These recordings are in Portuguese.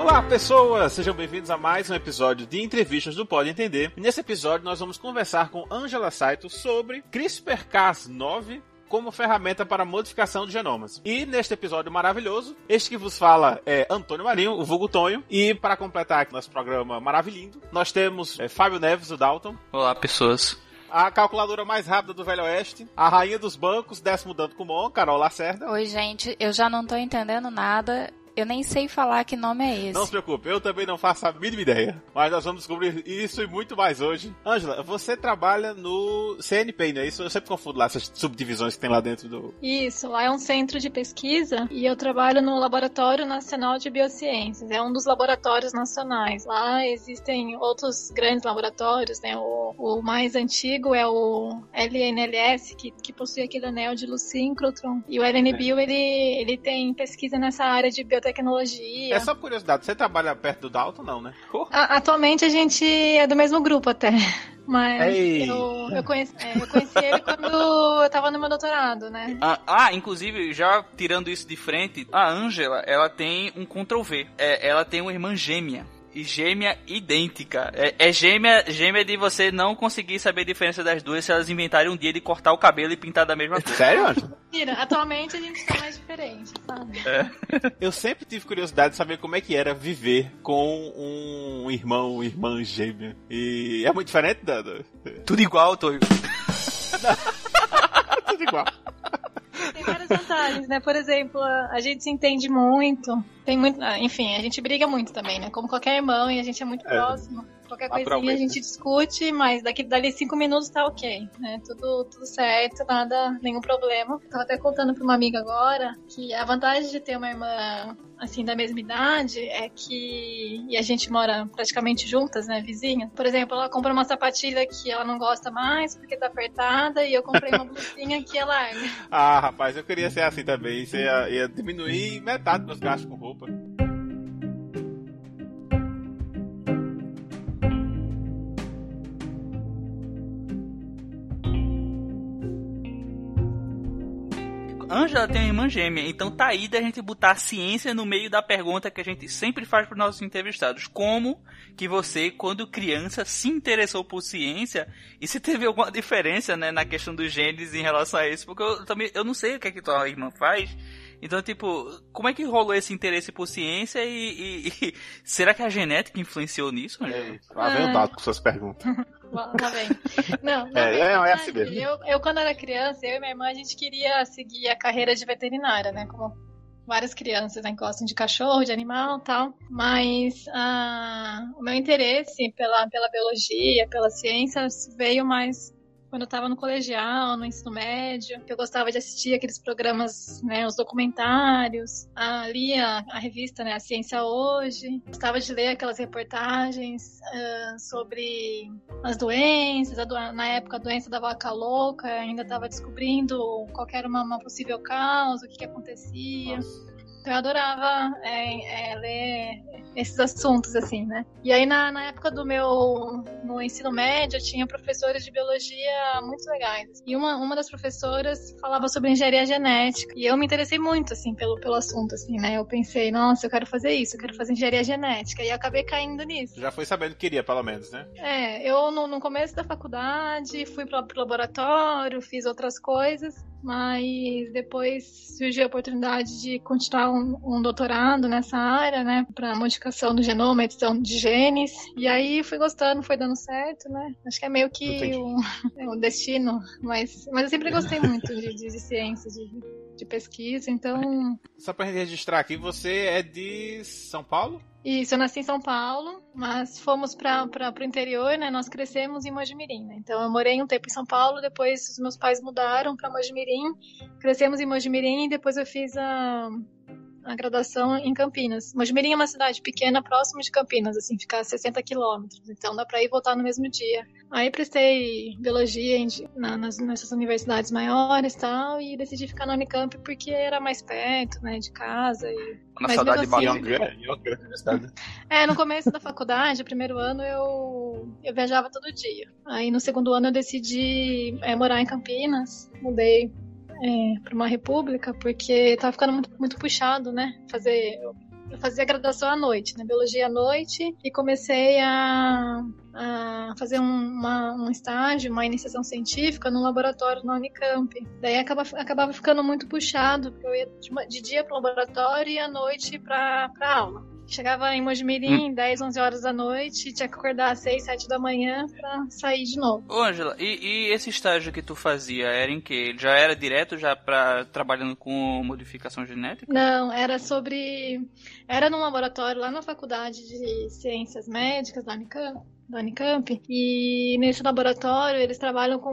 Olá, pessoas! Sejam bem-vindos a mais um episódio de entrevistas do Pode Entender. E nesse episódio nós vamos conversar com Angela Saito sobre CRISPR-Cas9 como ferramenta para modificação de genomas. E neste episódio maravilhoso, este que vos fala é Antônio Marinho, o vulgo Tonho. E para completar aqui nosso programa maravilhoso, nós temos é, Fábio Neves, o Dalton. Olá, pessoas a calculadora mais rápida do Velho Oeste, a rainha dos bancos, décimo dando com Mon, Carol Lacerda. Oi, gente, eu já não tô entendendo nada. Eu nem sei falar que nome é esse. Não se preocupe, eu também não faço a mínima ideia. Mas nós vamos descobrir isso e muito mais hoje. Ângela, você trabalha no CNP, não é isso? Eu sempre confundo lá essas subdivisões que tem lá dentro do. Isso, lá é um centro de pesquisa e eu trabalho no Laboratório Nacional de Biociências. É um dos laboratórios nacionais. Lá existem outros grandes laboratórios, né? O, o mais antigo é o LNLS, que, que possui aquele anel de luz síncrotron. E o LNBio, é. ele, ele tem pesquisa nessa área de biotecnologia tecnologia. É só curiosidade, você trabalha perto do Dalton, não, né? A, atualmente a gente é do mesmo grupo até. Mas eu, eu, conheci, é, eu conheci ele quando eu tava no meu doutorado, né? Ah, ah, inclusive, já tirando isso de frente, a Angela, ela tem um Ctrl V. É, ela tem uma irmã gêmea e gêmea idêntica. É, é, gêmea, gêmea de você não conseguir saber a diferença das duas se elas inventarem um dia de cortar o cabelo e pintar da mesma cor. Sério, Mentira, atualmente a gente tá mais diferente, sabe? É. Eu sempre tive curiosidade de saber como é que era viver com um irmão, uma irmã gêmea. E é muito diferente, Dando? Tudo igual, Toyo. Tudo igual. Tem várias vantagens, né? Por exemplo, a gente se entende muito. Tem muito. Ah, enfim, a gente briga muito também, né? Como qualquer irmão, e a gente é muito é. próximo. Qualquer coisinha a gente discute, mas daqui dali cinco minutos tá ok, né? Tudo, tudo certo, nada, nenhum problema. Tava até contando pra uma amiga agora que a vantagem de ter uma irmã assim da mesma idade é que e a gente mora praticamente juntas, né, vizinha. Por exemplo, ela compra uma sapatilha que ela não gosta mais porque tá apertada e eu comprei uma blusinha que é larga. Ah, rapaz, eu queria ser assim também. Você ia, ia diminuir metade dos gastos com roupa. Ângela tem uma irmã gêmea, então tá aí da gente botar a ciência no meio da pergunta que a gente sempre faz para os nossos entrevistados. Como que você, quando criança, se interessou por ciência e se teve alguma diferença, né, na questão dos genes em relação a isso? Porque eu também, eu não sei o que é que tua irmã faz, então, tipo, como é que rolou esse interesse por ciência e, e, e será que a genética influenciou nisso? É, lá vem o dado com suas perguntas. Lá vem. Não, não é, é, é assim mesmo. Eu, eu, quando era criança, eu e minha irmã, a gente queria seguir a carreira de veterinária, né? Como várias crianças né, gostam de cachorro, de animal tal. Mas ah, o meu interesse pela, pela biologia, pela ciência, veio mais quando eu estava no colegial, no ensino médio, eu gostava de assistir aqueles programas, né, os documentários, a, lia a revista, né, A Ciência Hoje, gostava de ler aquelas reportagens uh, sobre as doenças, do, na época a doença da vaca louca, ainda estava descobrindo qual era uma, uma, possível causa, o que, que acontecia. Nossa. Então eu adorava é, é, ler esses assuntos, assim, né? E aí na, na época do meu no ensino médio, eu tinha professores de biologia muito legais. E uma, uma das professoras falava sobre engenharia genética. E eu me interessei muito, assim, pelo, pelo assunto, assim, né? Eu pensei, nossa, eu quero fazer isso, eu quero fazer engenharia genética. E acabei caindo nisso. Já foi sabendo que queria, pelo menos, né? É, eu no, no começo da faculdade fui pro, pro laboratório, fiz outras coisas mas depois surgiu a oportunidade de continuar um, um doutorado nessa área, né, para modificação do genoma, edição de genes, e aí fui gostando, foi dando certo, né, acho que é meio que o, é destino, mas, mas eu sempre gostei muito de, de, de ciência, de, de pesquisa, então... Só para registrar aqui, você é de São Paulo? Isso, eu nasci em São Paulo, mas fomos para o interior, né? Nós crescemos em Mojimirim, né? Então eu morei um tempo em São Paulo, depois os meus pais mudaram para Mojimirim, crescemos em Mojimirim e depois eu fiz a, a graduação em Campinas. Mojimirim é uma cidade pequena, próximo de Campinas, assim, fica a 60 quilômetros, então dá para ir voltar no mesmo dia. Aí prestei biologia em, na, nas, nessas universidades maiores e tal, e decidi ficar na Unicamp porque era mais perto, né, de casa. E, na saudade de assim, universidade. É, no começo da faculdade, primeiro ano, eu, eu viajava todo dia. Aí no segundo ano eu decidi é, morar em Campinas, mudei é, para uma república, porque tava ficando muito, muito puxado, né? Fazer eu fazia graduação à noite, né? Biologia à noite, e comecei a, a fazer um, uma, um estágio, uma iniciação científica no laboratório na Unicamp. Daí acaba, acabava ficando muito puxado, porque eu ia de, de dia para o laboratório e à noite para aula. Chegava em Mojimirim, hum. 10, 11 horas da noite, tinha que acordar às 6, 7 da manhã pra sair de novo. Ô, Angela, e, e, esse estágio que tu fazia, era em que? Já era direto já pra, trabalhando com modificação genética? Não, era sobre... Era num laboratório lá na Faculdade de Ciências Médicas da Unicamp da Unicamp, e nesse laboratório eles trabalham com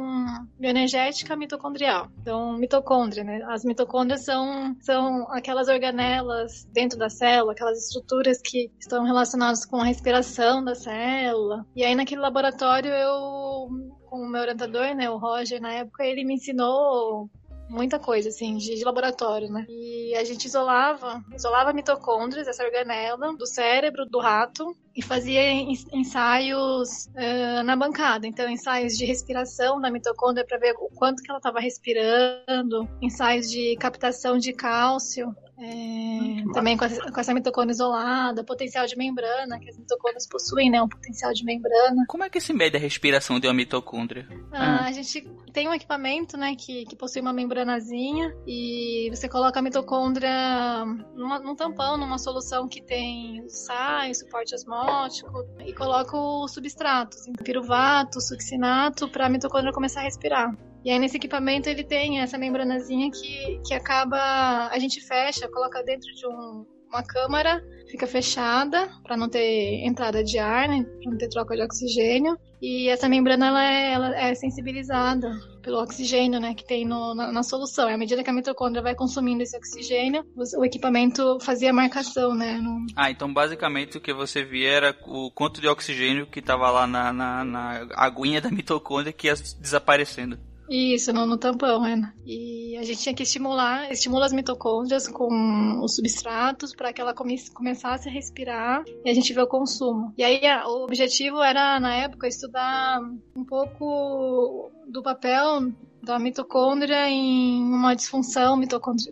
bioenergética mitocondrial. Então, mitocôndria, né? As mitocôndrias são, são aquelas organelas dentro da célula, aquelas estruturas que estão relacionadas com a respiração da célula. E aí, naquele laboratório, eu com o meu orientador, né, o Roger, na época, ele me ensinou muita coisa, assim, de, de, laboratório, né? E a gente isolava, isolava mitocôndrias, essa organela, do cérebro do rato e fazia ensaios uh, na bancada. Então, ensaios de respiração da mitocôndria para ver o quanto que ela estava respirando, ensaios de captação de cálcio, é, também com essa, com essa, mitocôndria isolada, potencial de membrana, que as mitocôndrias possuem, né? Um potencial de membrana. Como é que se mede a respiração de uma mitocôndria? Ah, ah. A gente tem um equipamento, né, que, que possui uma membranazinha e você coloca a mitocôndria numa, num tampão, numa solução que tem sais, suporte osmótico e coloca os substratos, piruvato, succinato, para a mitocôndria começar a respirar. E aí nesse equipamento ele tem essa membranazinha que, que acaba. A gente fecha, coloca dentro de um, uma câmara, fica fechada para não ter entrada de ar, né? Para não ter troca de oxigênio. E essa membrana ela é, ela é sensibilizada pelo oxigênio, né, que tem no, na, na, solução. E à medida que a mitocôndria vai consumindo esse oxigênio, o, o equipamento fazia marcação, né. No... Ah, então basicamente o que você via era o quanto de oxigênio que estava lá na, na, na aguinha da mitocôndria que ia desaparecendo. Isso, no, no tampão, Ana. E a gente tinha que estimular, estimula as mitocôndrias com os substratos para que ela come, começasse a respirar e a gente vê o consumo. E aí a, o objetivo era, na época, estudar um pouco do papel da mitocôndria em uma disfunção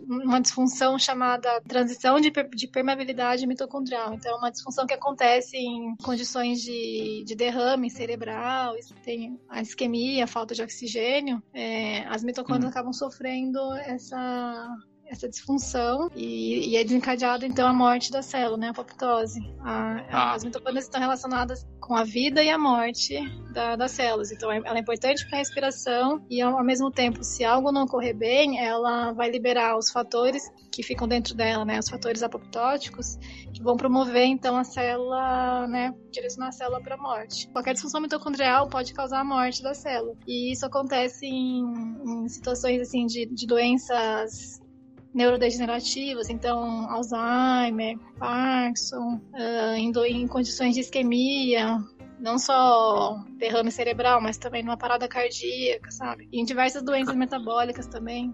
uma disfunção chamada transição de, de permeabilidade mitocondrial. Então, é uma disfunção que acontece em condições de, de derrame cerebral, tem a isquemia, a falta de oxigênio, é, as mitocôndrias hum. acabam sofrendo essa essa disfunção e, e, é desencadeado então a morte da célula, né, a apoptose. A, ah. As mitocôndrias estão relacionadas com a vida e a morte da, das células, então é, ela é importante para a respiração e ao, ao, mesmo tempo, se algo não correr bem, ela vai liberar os fatores que ficam dentro dela, né, os fatores apoptóticos, que vão promover então a célula, né, direcionar a célula para a morte. Qualquer disfunção mitocondrial pode causar a morte da célula e isso acontece em, em situações assim de, de doenças neurodegenerativas, então Alzheimer, Parkinson, uh, em, condições de isquemia, não só derrame cerebral, mas também numa parada cardíaca, sabe? E em diversas doenças metabólicas também.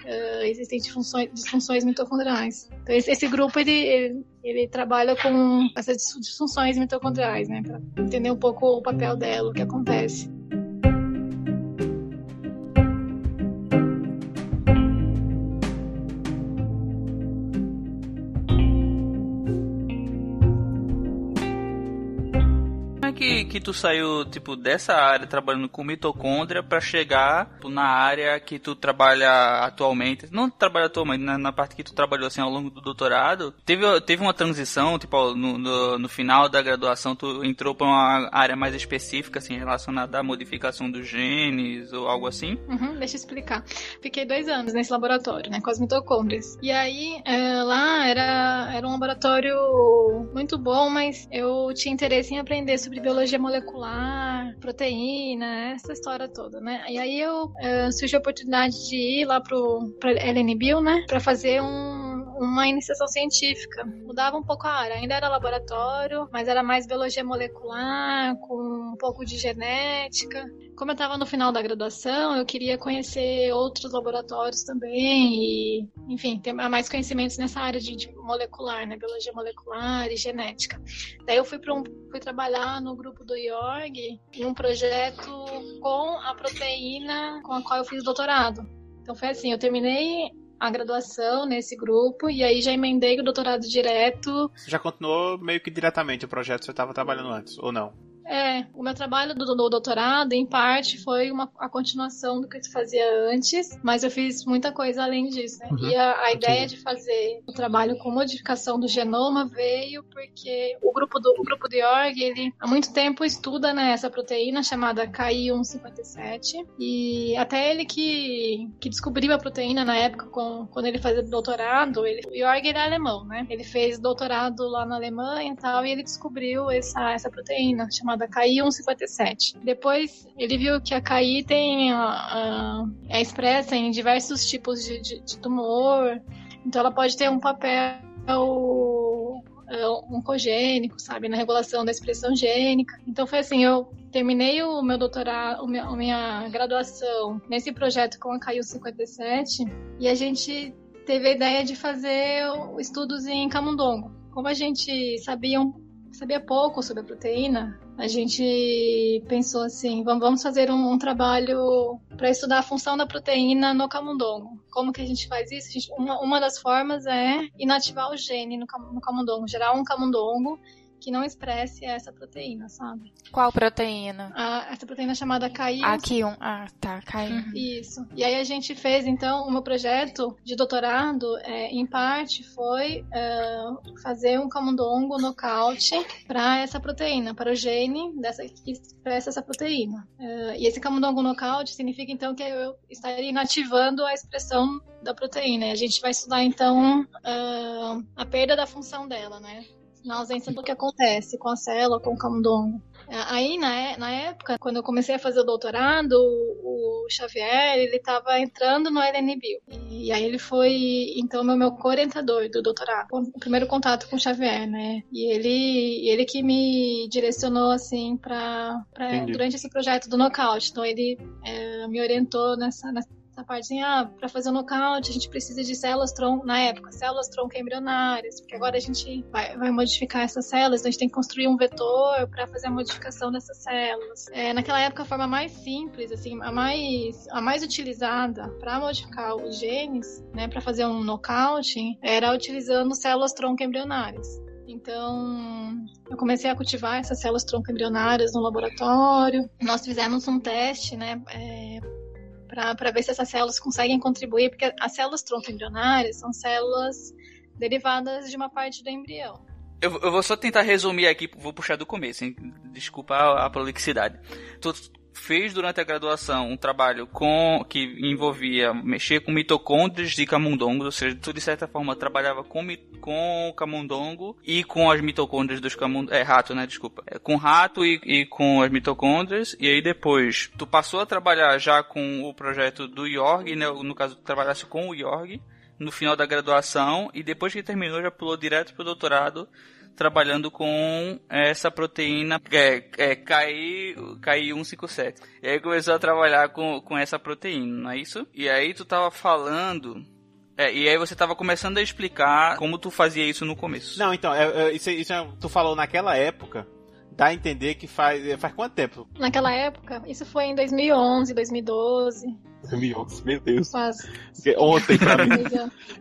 Uh, existem disfunções, disfunções mitocondriais. Então esse, esse grupo ele, ele, ele, trabalha com essas disfunções mitocondriais, né, para entender um pouco o papel dela, o que acontece. Que tu saiu, tipo, dessa área trabalhando com mitocôndria para chegar tipo, na área que tu trabalha atualmente? Não trabalha atualmente, na, na, parte que tu trabalhou assim ao longo do doutorado. Teve, teve uma transição, tipo, no, no, no final da graduação tu entrou para uma área mais específica, assim, relacionada à modificação dos genes ou algo assim? Uhum, deixa eu explicar. Fiquei dois anos nesse laboratório, né, com as mitocôndrias. E aí, é, lá era, era um laboratório muito bom, mas eu tinha interesse em aprender sobre biologia molecular, proteína, essa história toda, né? E aí eu uh, surgiu a oportunidade de ir lá pro pra LNBio, né? Pra fazer um uma iniciação científica. Mudava um pouco a área, ainda era laboratório, mas era mais biologia molecular, com um pouco de genética. Como eu estava no final da graduação, eu queria conhecer outros laboratórios também e, enfim, ter mais conhecimentos nessa área de, de molecular, né, biologia molecular e genética. Daí eu fui um, fui trabalhar no grupo do IORG em um projeto com a proteína com a qual eu fiz doutorado. Então foi assim, eu terminei a graduação nesse grupo e aí já emendei o doutorado direto. Já continuou meio que diretamente o projeto que você estava trabalhando antes, ou não? É, o meu trabalho do, do doutorado, em parte, foi uma, a continuação do que eu fazia antes, mas eu fiz muita coisa além disso, né? Uhum. E a, a ideia de fazer o trabalho com modificação do genoma veio porque o grupo do, o grupo de Yorg, ele há muito tempo estuda né, essa proteína chamada KI157, e até ele que, que descobriu a proteína na época, com, quando ele fazia doutorado, ele, o Yorg ele é alemão, né? Ele fez doutorado lá na Alemanha e tal, e ele descobriu essa, essa proteína chamada KI157. Depois ele viu que a KI tem é expressa em diversos tipos de, de, de tumor, então ela pode ter um papel oncogênico, sabe, na regulação da expressão gênica. Então foi assim, eu terminei o meu doutorado, a minha graduação nesse projeto com a KI 57 e a gente teve a ideia de fazer estudos em camundongo. Como a gente sabia um sabia pouco sobre a proteína, a gente pensou assim, vamos fazer um, um trabalho para estudar a função da proteína no camundongo. Como que a gente faz isso? Gente, uma, uma, das formas é inativar o gene no, no camundongo, gerar um camundongo que não expresse essa proteína, sabe? Qual proteína? A, essa proteína chamada KI. Aqui um. Ah, tá, KI. Uhum. Isso. E aí a gente fez, então, o meu projeto de doutorado, é, em parte, foi uh, fazer um camundongo nocaute para essa proteína, para o gene dessa, que expressa essa proteína. Uh, e esse camundongo nocaute significa, então, que eu estaria inativando a expressão da proteína. E a gente vai estudar, então, uh, a perda da função dela, né? Na ausência do que acontece com a célula, com o camundongo. Aí, na, na época, quando eu comecei a fazer o doutorado, o, o Xavier, ele estava entrando no LNBio. E aí ele foi, então, meu, meu orientador do doutorado. O primeiro contato com o Xavier, né? E ele, ele que me direcionou, assim, para durante esse projeto do Knockout. Então, ele é, me orientou nessa, nessa essa parte assim, ah, para fazer o nocaute a gente precisa de células tronco, na época, células tronco embrionárias, porque agora a gente vai, vai modificar essas células, então a gente tem que construir um vetor para fazer a modificação dessas células. É, naquela época, a forma mais simples, assim, a mais, a mais utilizada para modificar os genes, né, para fazer um nocaute, era utilizando células tronco embrionárias. Então, eu comecei a cultivar essas células tronco embrionárias no laboratório. Nós fizemos um teste, né, é, para ver se essas células conseguem contribuir, porque as células tronco embrionárias são células derivadas de uma parte do embrião. Eu, eu, vou só tentar resumir aqui, vou puxar do começo, hein? desculpa a, a prolixidade. Tu fez durante a graduação um trabalho com que envolvia mexer com mitocôndrias de camundongos, ou seja, tu de certa forma trabalhava com, com o camundongo e com as mitocôndrias dos camundongos, é rato, né, desculpa, é, com rato e, e, com as mitocôndrias, e aí depois tu passou a trabalhar já com o projeto do Yorg, né, no caso tu trabalhasse com o Yorg, no final da graduação, e depois que terminou já pulou direto pro doutorado, trabalhando com essa proteína é, é, KI, KI157. E aí começou a trabalhar com, com essa proteína, não é isso? E aí tu tava falando é, e aí você tava começando a explicar como tu fazia isso no começo. Não, então, é, é, isso, isso é, tu falou naquela época, dá a entender que faz, faz quanto tempo? Naquela época, isso foi em 2011, 2012. 2011, meu Deus. Quase. Ontem pra mim.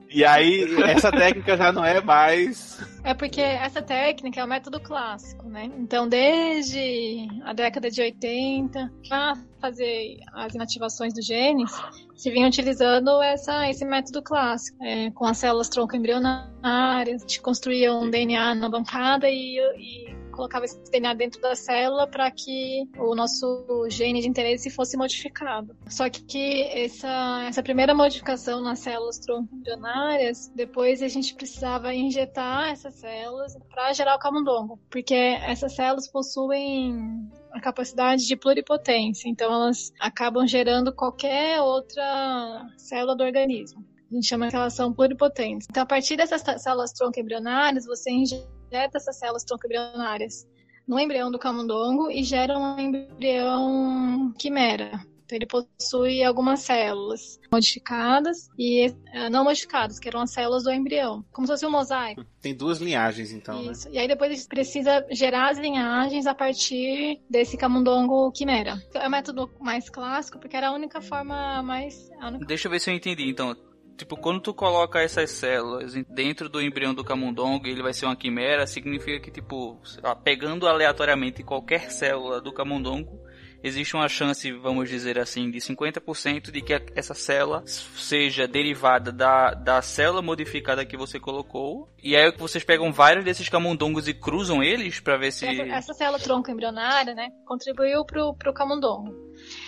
e aí, essa técnica já não é mais. É porque essa técnica é o método clássico, né? Então, desde a década de 80, para fazer as inativações dos genes, se vinha utilizando essa, esse método clássico, é, com as células tronco embrionárias, de construir um DNA na bancada e, e colocava esse DNA dentro da célula para que o nosso gene de interesse fosse modificado. Só que essa, essa primeira modificação nas células tronco-embrionárias, depois a gente precisava injetar essas células para gerar o camundongo, porque essas células possuem a capacidade de pluripotência, então elas acabam gerando qualquer outra célula do organismo. A gente chama de relação pluripotente. Então, a partir dessas células tronco embrionárias, você injeta essas células tronco-embrionárias no embrião do camundongo e gera um embrião quimera. Então, ele possui algumas células modificadas e uh, não modificadas, que eram as células do embrião, como se fosse um mosaico. Tem duas linhagens, então. Né? Isso. Né? E aí depois a gente precisa gerar as linhagens a partir desse camundongo quimera. É o método mais clássico, porque era a única forma mais. A única... Deixa eu ver se eu entendi. Então, tipo, quando tu coloca essas células dentro do embrião do camundongo, ele vai ser uma quimera, significa que, tipo, pegando aleatoriamente qualquer célula do camundongo, existe uma chance, vamos dizer assim, de 50% de que essa célula seja derivada da, da célula modificada que você colocou. E aí vocês pegam vários desses camundongos e cruzam eles para ver se. Essa célula tronco embrionária, né, contribuiu pro, pro camundongo.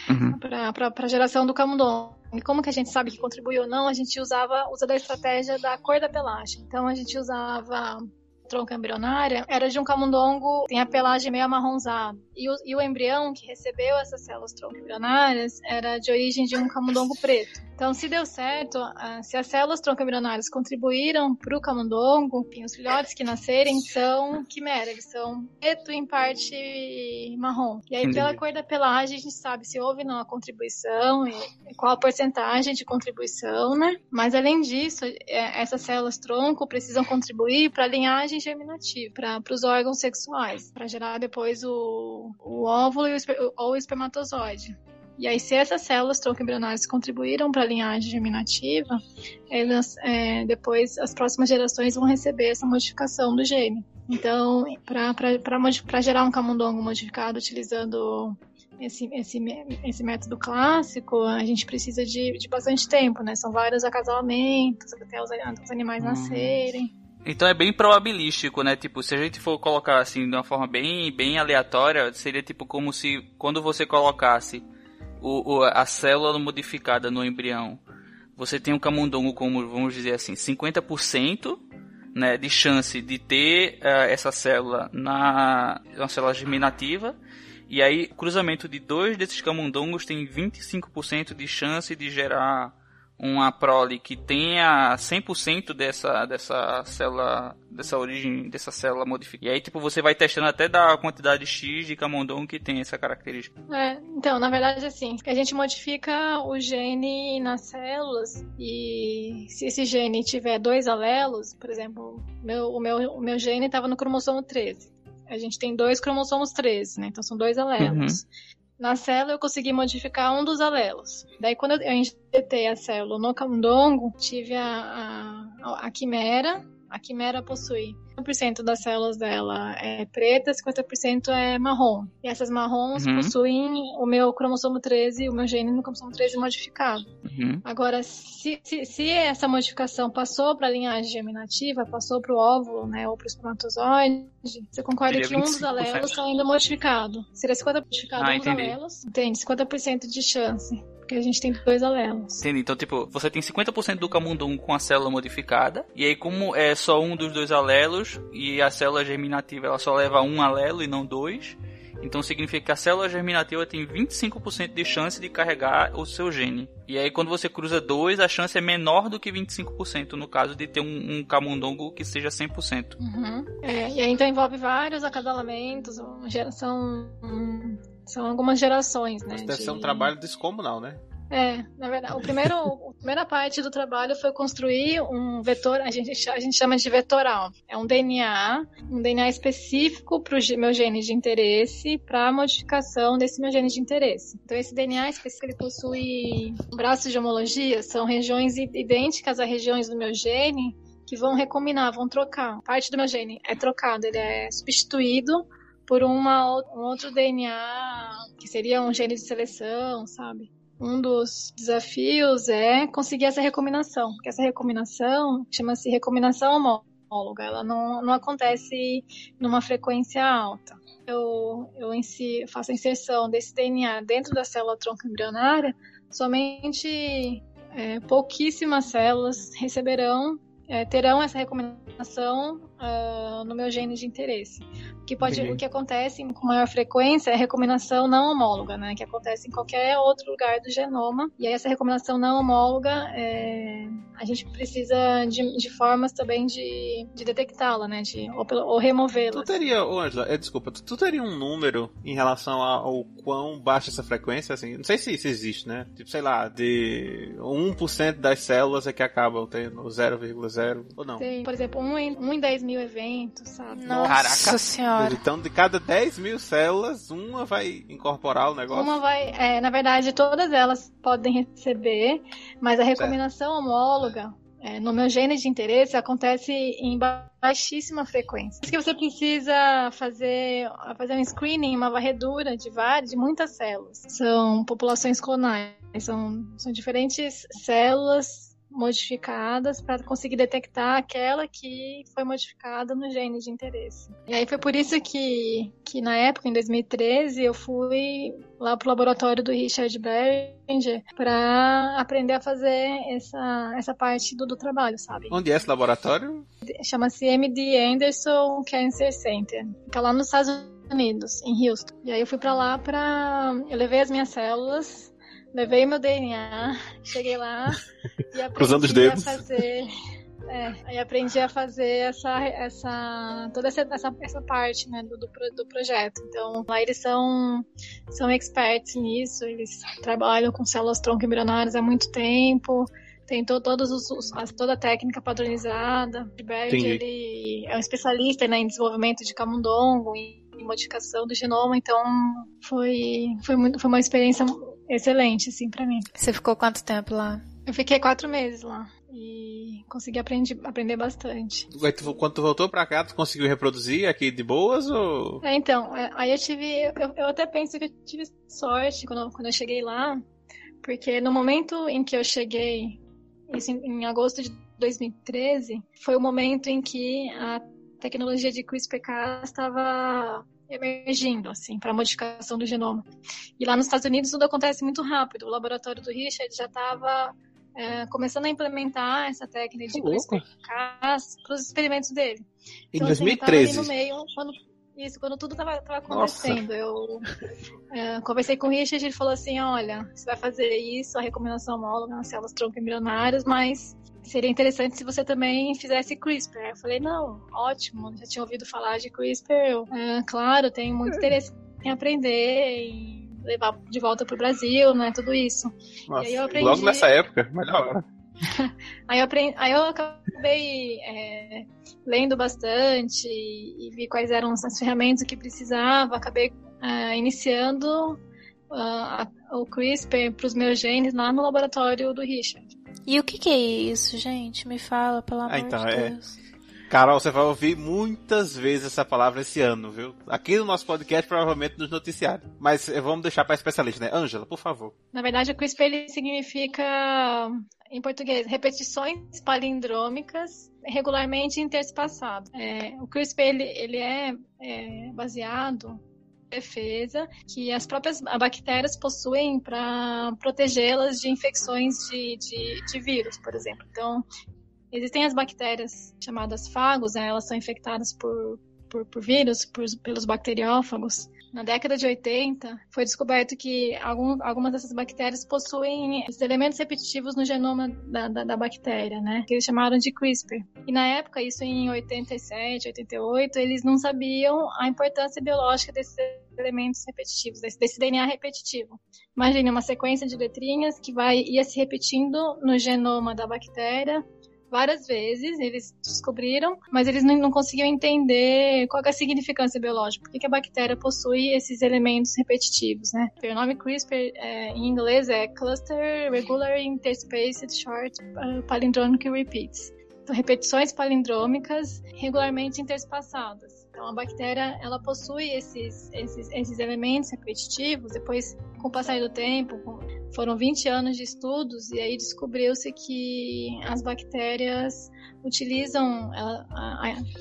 Uhum. Para a geração do camundongo. E como que a gente sabe que contribuiu ou não? A gente usava, usa da estratégia da cor da pelagem. Então a gente usava tronco embrionária era de um camundongo tem a pelagem meio amarronzada. E o, e o embrião que recebeu essas células tronco embrionárias era de origem de um camundongo preto. Então, se deu certo, se as células tronco-embrionárias contribuíram para o camundongo, os filhotes que nascerem são quimera, eles são preto em parte marrom. E aí, pela cor da pelagem, a gente sabe se houve não a contribuição e qual a porcentagem de contribuição, né? Mas, além disso, é, essas células tronco precisam contribuir para a linhagem germinativa, para os órgãos sexuais, para gerar depois o, o óvulo e o, ou o espermatozoide. E aí, se essas células tronco-embrionárias contribuíram para a linhagem germinativa, elas, é, depois as próximas gerações vão receber essa modificação do gene. Então, para gerar um camundongo modificado utilizando esse, esse, esse método clássico, a gente precisa de, de bastante tempo, né? São vários acasalamentos até os, os animais hum. nascerem. Então é bem probabilístico, né? Tipo, se a gente for colocar assim de uma forma bem, bem aleatória, seria tipo como se quando você colocasse o, o, a célula modificada no embrião, você tem um camundongo como, vamos dizer assim, 50% né, de chance de ter uh, essa célula na uma célula germinativa, e aí cruzamento de dois desses camundongos tem 25% de chance de gerar uma prole que tenha 100% dessa, dessa célula, dessa origem, dessa célula modificada. E aí, tipo, você vai testando até da quantidade X de camundongo que tem essa característica. É, então, na verdade, assim, a gente modifica o gene nas células e se esse gene tiver dois alelos, por exemplo, meu, o, meu, o meu gene estava no cromossomo 13. A gente tem dois cromossomos 13, né? Então são dois alelos. Uhum. Na célula eu consegui modificar um dos alelos. Daí quando eu injetei a célula no camundongo, tive a, a, a quimera. A quimera possui 50% das células dela é preta, 50% é marrom. E essas marrons uhum. possuem o meu cromossomo 13, o meu gene no cromossomo 13 modificado. Uhum. Agora, se, se, se, essa modificação passou para a linhagem germinativa, passou para o óvulo, né, ou para o espermatozoide, você concorda Seria que um dos alelos está ainda modificado. Seria 50% modificado ah, um dos alelos. Entende? 50% de chance porque a gente tem dois alelos. Entendi. Então, tipo, você tem 50% do camundongo com a célula modificada, e aí como é só um dos dois alelos, e a célula germinativa ela só leva um alelo e não dois, então significa que a célula germinativa tem 25% de chance de carregar o seu gene. E aí quando você cruza dois, a chance é menor do que 25% no caso de ter um, um camundongo que seja 100%. Uhum. É, e aí então envolve vários acasalamentos, geração... São algumas gerações, né? Mas deve de... ser um trabalho descomunal, né? É, na verdade, o primeiro, a primeira parte do trabalho foi construir um vetor, a gente, a gente chama de vetoral. É um DNA, um DNA específico para o meu gene de interesse, para a modificação desse meu gene de interesse. Então, esse DNA específico ele possui braços de homologia, são regiões idênticas a regiões do meu gene que vão recombinar, vão trocar. Parte do meu gene é trocado, ele é substituído por uma, um outro DNA que seria um gene de seleção, sabe? um dos desafios é conseguir essa recombinação, porque essa recombinação chama-se recombinação homóloga, ela não, não acontece numa frequência alta. Eu, eu em si, faço a inserção desse DNA dentro da célula tronco embrionária, somente é, pouquíssimas células receberão, é, terão essa recombinação uh, no meu gene de interesse que pode, o que acontece com maior frequência é a recombinação não homóloga, né? Que acontece em qualquer outro lugar do genoma. E aí essa recombinação não homóloga, é, a gente precisa de, de formas também de, de detectá-la, né? De, ou, ou removê-la. Tu teria, oh, Angela, é, desculpa, tu, tu, teria um número em relação ao quão baixa essa frequência, assim? Não sei se isso existe, né? Tipo, sei lá, de 1% das células é que acabam tendo 0,0 ou não? Tem, por exemplo, 1 em, 1 em 10 mil mil eventos, sabe? Nossa Caraca. senhora. Então, de cada 10 mil células, uma vai incorporar o negócio. Uma vai, é, na verdade, todas elas podem receber, mas a recomendação homóloga é, no meu gene de interesse acontece em baixíssima frequência. Por isso que você precisa fazer, fazer um screening, uma varredura de várias, de muitas células. São populações clonais, são, são diferentes células modificadas para conseguir detectar aquela que foi modificada no gene de interesse. E aí foi por isso que, que na época, em 2013, eu fui lá pro laboratório do Richard Beringer para aprender a fazer essa, essa parte do, do trabalho, sabe? Onde é esse laboratório? Chama-se MD Anderson Cancer Center. Fica lá nos Estados Unidos, em Houston. E aí eu fui para lá para eu levei as minhas células Levei meu DNA, cheguei lá e aprendi Cruzando os dedos. a fazer. É, aí aprendi a fazer essa, essa toda essa, essa, essa parte né, do, do, do projeto. Então, lá eles são, são experts nisso, eles trabalham com células tronco embrionárias há muito tempo, tem to, todos os, os- toda a técnica padronizada. O Entendi. ele é um especialista né, em desenvolvimento de camundongo, em, em modificação do genoma, então foi, foi, muito, foi uma experiência excelente, assim, pra mim. Você ficou quanto tempo lá? Eu fiquei quatro meses lá e consegui aprendi, aprender bastante. Quando tu voltou pra cá, tu conseguiu reproduzir aqui de boas ou. É, então, é, aí eu tive. Eu, eu até penso que eu tive sorte quando, eu- quando eu cheguei lá, porque no momento em que eu cheguei, isso em, em agosto de 2013, foi o momento em que a tecnologia de CRISPR-Cas estava emergindo, assim, para modificação do genoma. E lá nos Estados Unidos tudo acontece muito rápido. O laboratório do Richard já estava começando a implementar essa técnica de. CRISPR-Cas para os experimentos dele. Em Então, assim, eu tava ali 2013. no meio, quando, isso, quando tudo tava, tava Nossa. acontecendo. Eu é, conversei com o Richard e ele falou assim: olha, você vai fazer isso, a recomendação homóloga nas células tronco embrionárias, mas seria interessante se você também fizesse CRISPR. Eu falei, não, ótimo, já tinha ouvido falar de CRISPR. Eu, "É, claro, tenho muito interesse em aprender, em levar de volta pro Brasil, né? Tudo isso. Nossa, Logo nessa época, melhor hora. Aí eu, aprendi, aí eu acabei é, lendo bastante e, e vi quais eram as ferramentas que precisava. Acabei ah, iniciando ah, a- o CRISPR para os meus genes lá no laboratório do Richard. E o que, que é isso, gente? Me fala, pelo amor então, de é. Deus. Carol, você vai ouvir muitas vezes essa palavra esse ano, viu? Aqui no nosso podcast, provavelmente nos noticiários. Mas eh, vamos deixar pra especialista, né? Ângela, por favor. Na verdade, o CRISPR significa, em português, repetições palindrômicas regularmente interespaçadas. É, o CRISPR ele, ele é, é baseado defesa que as próprias bactérias possuem para protegê-las de infecções de, de, de vírus, por exemplo. Então, existem as bactérias chamadas fagos, né, elas são infectadas por, por, por vírus, por- pelos bacteriófagos. Na década de 80, foi descoberto que algum- algumas dessas bactérias possuem os elementos repetitivos no genoma da, da, da bactéria, né? Que eles chamaram de CRISPR. E na época, isso em 87, 88, eles não sabiam a importância biológica desses elementos repetitivos, desse, desse DNA repetitivo. Imagine uma sequência de letrinhas que vai ia se repetindo no genoma da bactéria várias vezes, eles descobriram, mas eles não, não conseguiam entender qual é a significância biológica, por que, a bactéria possui esses elementos repetitivos, né? O nome CRISPR é, em inglês é Cluster Regular Interspaced Short uh, Palindromic Repeats. Então, repetições palindrômicas regularmente interespaçadas. Então, a bactéria, ela possui esses, esses, esses elementos repetitivos, depois, com o passar do tempo, foram 20 anos de estudos, e aí descobriu-se que as bactérias utilizam,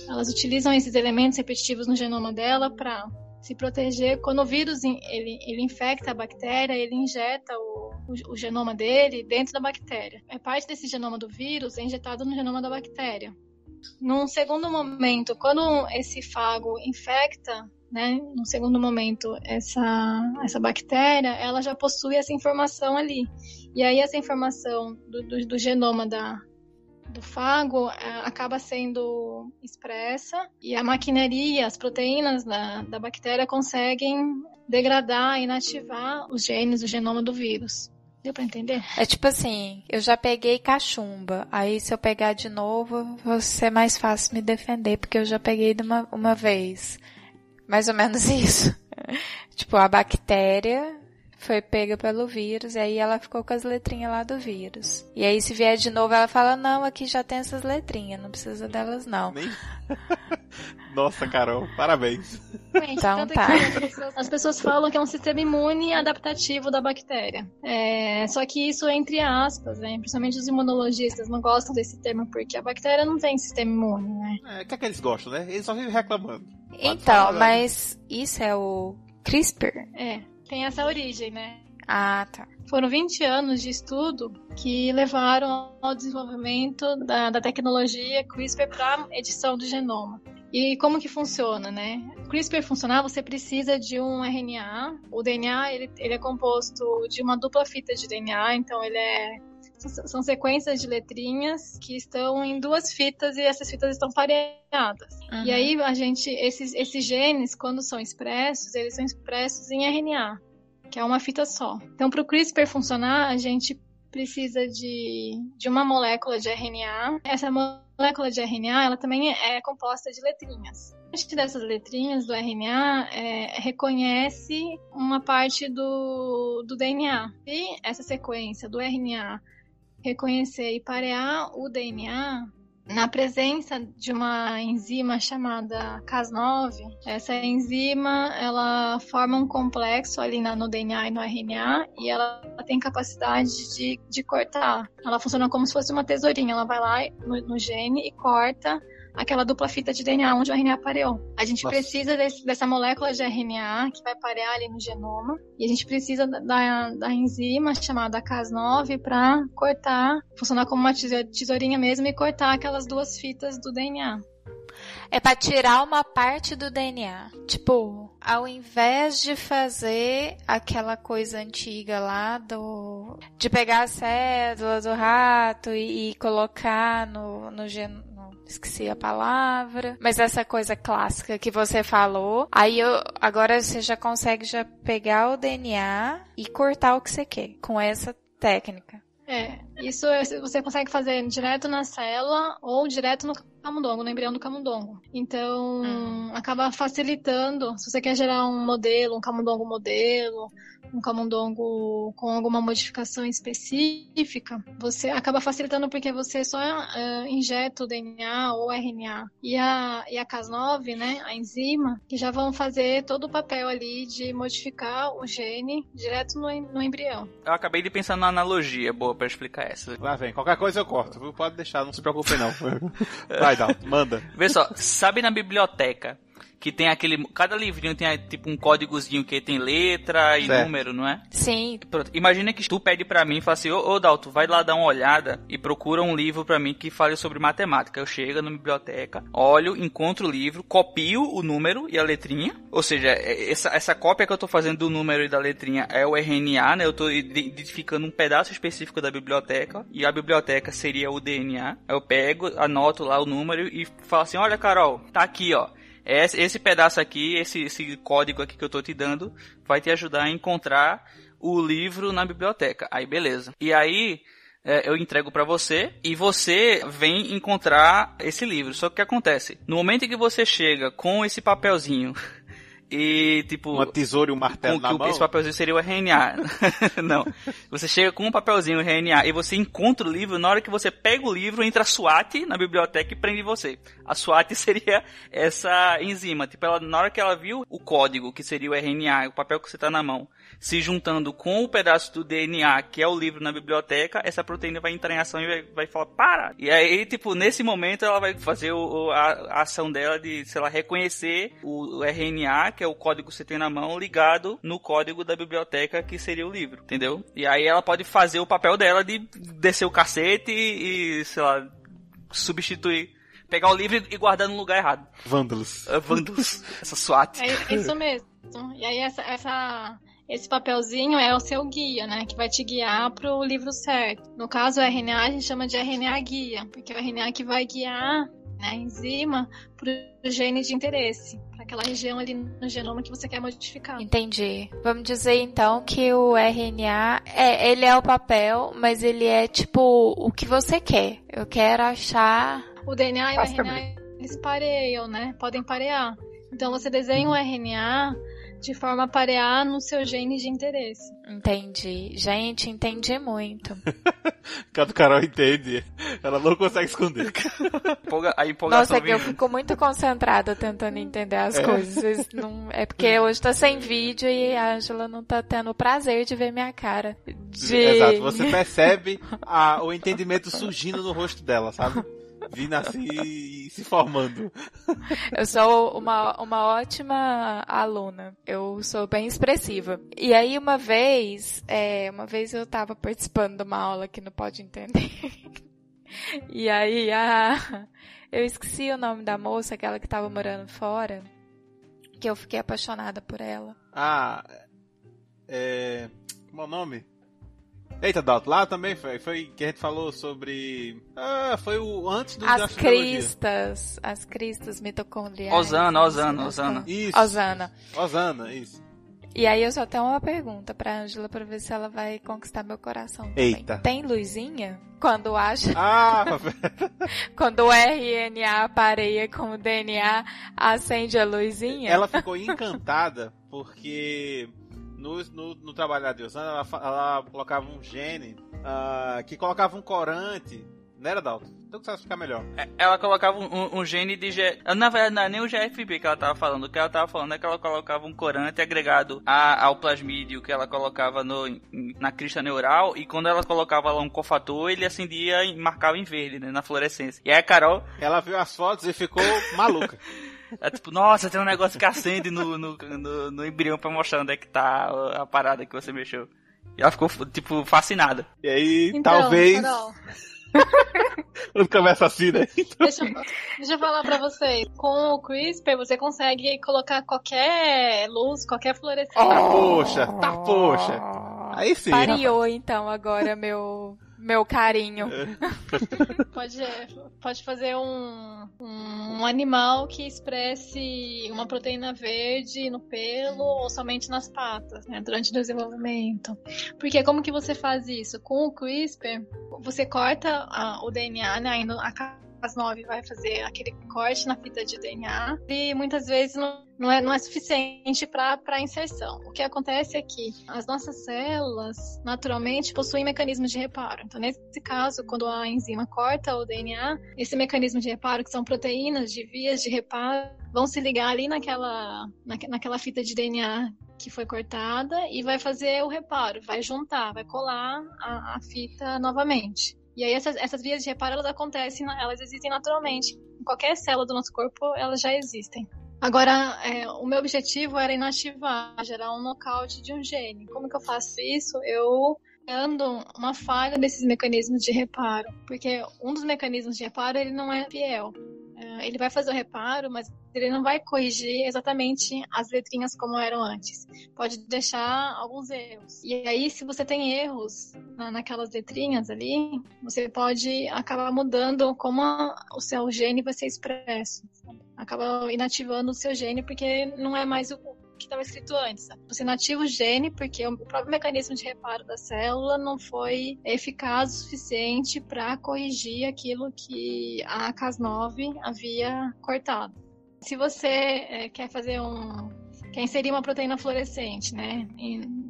elas utilizam esses elementos repetitivos no genoma dela para se proteger. Quando o vírus ele, ele infecta a bactéria, ele injeta o, o, o genoma dele dentro da bactéria. É parte desse genoma do vírus é injetado no genoma da bactéria. Num segundo momento, quando esse fago infecta, né, num segundo momento, essa, essa bactéria, ela já possui essa informação ali. E aí essa informação do, do, do genoma da, do fago eh, acaba sendo expressa e a maquinaria, as proteínas da, da bactéria conseguem degradar e inativar os genes do genoma do vírus. Deu pra entender? É tipo assim, eu já peguei cachumba. Aí se eu pegar de novo, vai ser mais fácil me defender, porque eu já peguei de uma, uma vez. Mais ou menos isso. tipo, a bactéria foi pega pelo vírus, e aí ela ficou com as letrinhas lá do vírus. E aí se vier de novo, ela fala, não, aqui já tem essas letrinhas, não precisa delas não. Nem... Nossa, Carol, parabéns. Então Tanto tá. que as pessoas, as pessoas falam que é um sistema imune adaptativo da bactéria. É, só que isso é entre aspas, né? Principalmente os imunologistas não gostam desse termo, porque a bactéria não tem sistema imune, né? É, o que é que eles gostam, né? Eles só vivem reclamando. Pode Então, falar, mas isso é o CRISPR? É, tem essa origem, né? Ah, tá. Foram 20 anos de estudo que levaram ao desenvolvimento da, da tecnologia CRISPR para edição do genoma. E como que funciona, né? O CRISPR funcionar, você precisa de um RNA. O DNA ele, ele é composto de uma dupla fita de DNA, então ele é são- sequências de letrinhas que estão em duas fitas e essas fitas estão pareadas. Uhum. E aí a gente esses, esses genes quando são expressos, eles são expressos em RNA que é uma fita só. Então, para o CRISPR funcionar, a gente precisa de, de uma molécula de RNA. Essa molécula de RNA, ela também é composta de letrinhas. Parte dessas letrinhas do RNA é, reconhece uma parte do, do DNA. E essa sequência do RNA reconhecer e parear o DNA, na presença de uma enzima chamada Cas9, essa enzima ela forma um complexo ali no DNA e no RNA e ela tem capacidade de, de cortar. Ela funciona como se fosse uma tesourinha. Ela vai lá no, no gene e corta aquela dupla fita de DNA onde o RNA pareou. A gente Nossa. precisa desse- dessa molécula de RNA que vai parear ali no genoma e a gente precisa da- da, da enzima chamada Cas9 para cortar, funcionar como uma teso- tesourinha mesmo e cortar aquelas duas fitas do DNA. É pra tirar uma parte do DNA. Tipo, ao invés de fazer aquela coisa antiga lá do. de pegar a cédula do rato e, e colocar no, no gen. Esqueci a palavra. Mas essa coisa clássica que você falou. Aí eu, agora você já consegue já pegar o DNA e cortar o que você quer com essa técnica. É, isso é- você consegue fazer direto na célula ou direto no camundongo, no embrião do camundongo. Então, Uhum. acaba facilitando, se você quer gerar um modelo, um camundongo modelo, um camundongo com alguma modificação específica, você acaba facilitando porque você só eh, injeta o DNA ou RNA e a, e a Cas9, né, a enzima, que já vão fazer todo o papel ali de modificar o gene direto no, no embrião. Eu acabei de pensar na analogia boa pra explicar essa. Lá vem, qualquer coisa eu corto, viu? Pode deixar, não se preocupe não. Vai, Dal, manda. Vê só, sabe na biblioteca que tem aquele. Cada livrinho tem tipo um códigozinho que tem letra e Certo. número, não é? Sim, Pronto. Imagina que tu pede pra mim e fala assim: Ô, ô Dalton, vai lá dar uma olhada e procura um livro pra mim que fale sobre matemática. Eu chego na biblioteca, olho, encontro o livro, copio o número e a letrinha. Ou seja, é- essa, essa cópia que eu tô fazendo do número e da letrinha é o RNA, né? Eu tô ide- identificando um pedaço específico da biblioteca e a biblioteca seria o DNA. Eu pego, anoto lá o número e falo assim: Olha, Carol, tá aqui, ó. Esse, pedaço aqui, esse, esse código aqui que eu tô te dando, vai te ajudar a encontrar o livro na biblioteca. Aí beleza. E aí é, eu entrego pra você e você vem encontrar esse livro. Só que o que acontece? No momento em que você chega com esse papelzinho e tipo Uma tesoura e um martelo na mão. esse papelzinho seria o RNA. Não. Você chega com um papelzinho RNA e você encontra o livro, na hora que você pega o livro, entra a SWAT na biblioteca e prende você. A SWAT seria essa enzima. Tipo, ela, na hora que ela viu o código, que seria o RNA, o papel que você tá na mão, se juntando com o pedaço do DNA, que é o livro na biblioteca, essa proteína vai entrar em ação e vai, vai falar, para! E aí, tipo, nesse momento ela vai fazer o- a, a ação dela de, sei lá, reconhecer o, o RNA, que é o código que você tem na mão, ligado no código da biblioteca, que seria o livro, entendeu? E aí ela pode fazer o papel dela de descer o cacete e, sei lá, substituir. Pegar o livro e guardar no lugar errado. Vândalos. Uh, Vândalos. Essa SWAT. É isso mesmo. E aí essa, essa- esse papelzinho é o seu guia, né? Que vai te guiar para o livro certo. No caso, o RNA a gente chama de RNA guia, porque é o RNA que vai guiar né, a enzima para o gene de interesse, para aquela região ali no genoma que você quer modificar. Entendi. Vamos dizer então que o RNA é, ele é o papel, mas ele é tipo o que você quer. Eu quero achar. O DNA e o RNA eles pareiam, né? Podem parear. Então você desenha um RNA de forma a parear no seu gene de interesse. Entendi. Gente, entendi muito. Cada Carol entende. Ela não consegue esconder. a empolgação Nossa, é que eu fico muito concentrada tentando entender as É. coisas. Não... É porque hoje tá sem vídeo e a Angela não tá tendo o prazer de ver minha cara. De... Exato, você percebe a- o entendimento surgindo no rosto dela, sabe? Vindo assim e se formando. Eu sou uma, uma ótima aluna. Eu sou bem expressiva. E aí, uma vez, é, uma vez eu tava participando de uma aula que não pode entender. e aí, a, eu esqueci o nome da moça, aquela que tava morando fora, que eu fiquei apaixonada por ela. Ah, é. Como é o nome? Eita, Dalton, lá também foi, foi que a gente falou sobre. Ah, foi o antes do As cristas, as cristas mitocondriais. Osana, Osana, Osana. Isso. Osana. Osana, isso. E aí eu só tenho uma pergunta pra Angela pra ver se ela vai conquistar meu coração. também. Eita. Tem luzinha? Quando acha, Ah, quando o RNA pareia com o DNA, acende a luzinha? ela ficou encantada porque no, no, no trabalho da Diosana ela, ela colocava um gene ah, que colocava um corante. Não era, Dalton? Então que explicar melhor. Ela colocava um, um gene de. G... Na verdade, não é nem o GFP que ela tava falando. O que ela tava falando é que ela colocava um corante agregado a- ao plasmídio que ela colocava no, na crista neural. E quando ela colocava lá um cofator, ele acendia e marcava em verde, né? Na fluorescência. E aí a Carol, Ela viu as fotos e ficou maluca. é tipo, nossa, tem um negócio que acende no, no, no, no embrião pra mostrar onde é que tá a parada que você mexeu. E ela ficou, tipo, fascinada. E aí, Então, talvez. Carol, Quando começa assim, né? deixa, eu- deixa eu falar pra vocês. Com o CRISPR, você consegue colocar qualquer luz, qualquer fluorescência. Tá poxa, tá poxa. Aí sim. Pareou então agora meu meu carinho. Pode, pode fazer um, um animal que expresse uma proteína verde no pelo ou somente nas patas, né, durante o desenvolvimento. Porque como que você faz isso? Com o CRISPR, você corta a- o DNA, né, aí no- a Cas9 vai fazer aquele corte na fita de DNA e muitas vezes não, não, é, não é suficiente para a inserção. O que acontece é que as nossas células naturalmente possuem mecanismos de reparo. Então, nesse caso, quando a enzima corta o DNA, esse mecanismo de reparo, que são proteínas de vias de reparo, vão se ligar ali naquela, naque- naquela fita de DNA que foi cortada e vai fazer o reparo, vai juntar, vai colar a, a fita novamente. E aí essas, essas vias de reparo elas acontecem, elas existem naturalmente. Em qualquer célula do nosso corpo elas já existem. Agora, é, o meu objetivo era inativar, gerar um nocaute de um gene. Como que eu faço isso? Eu ando uma falha desses mecanismos de reparo, porque um dos mecanismos de reparo ele não é fiel. É, ele vai fazer o reparo, mas ele não vai corrigir exatamente as letrinhas como eram antes. Pode deixar alguns erros. E aí, se você tem erros na, naquelas letrinhas ali, você pode acabar mudando como a- o seu gene vai ser expresso. Acaba inativando o seu gene porque não é mais o que estava escrito antes. Você inativa o gene porque o próprio mecanismo de reparo da célula não foi eficaz o suficiente para corrigir aquilo que a Cas9 havia cortado. Se você eh, quer fazer um quer inserir uma proteína fluorescente, né,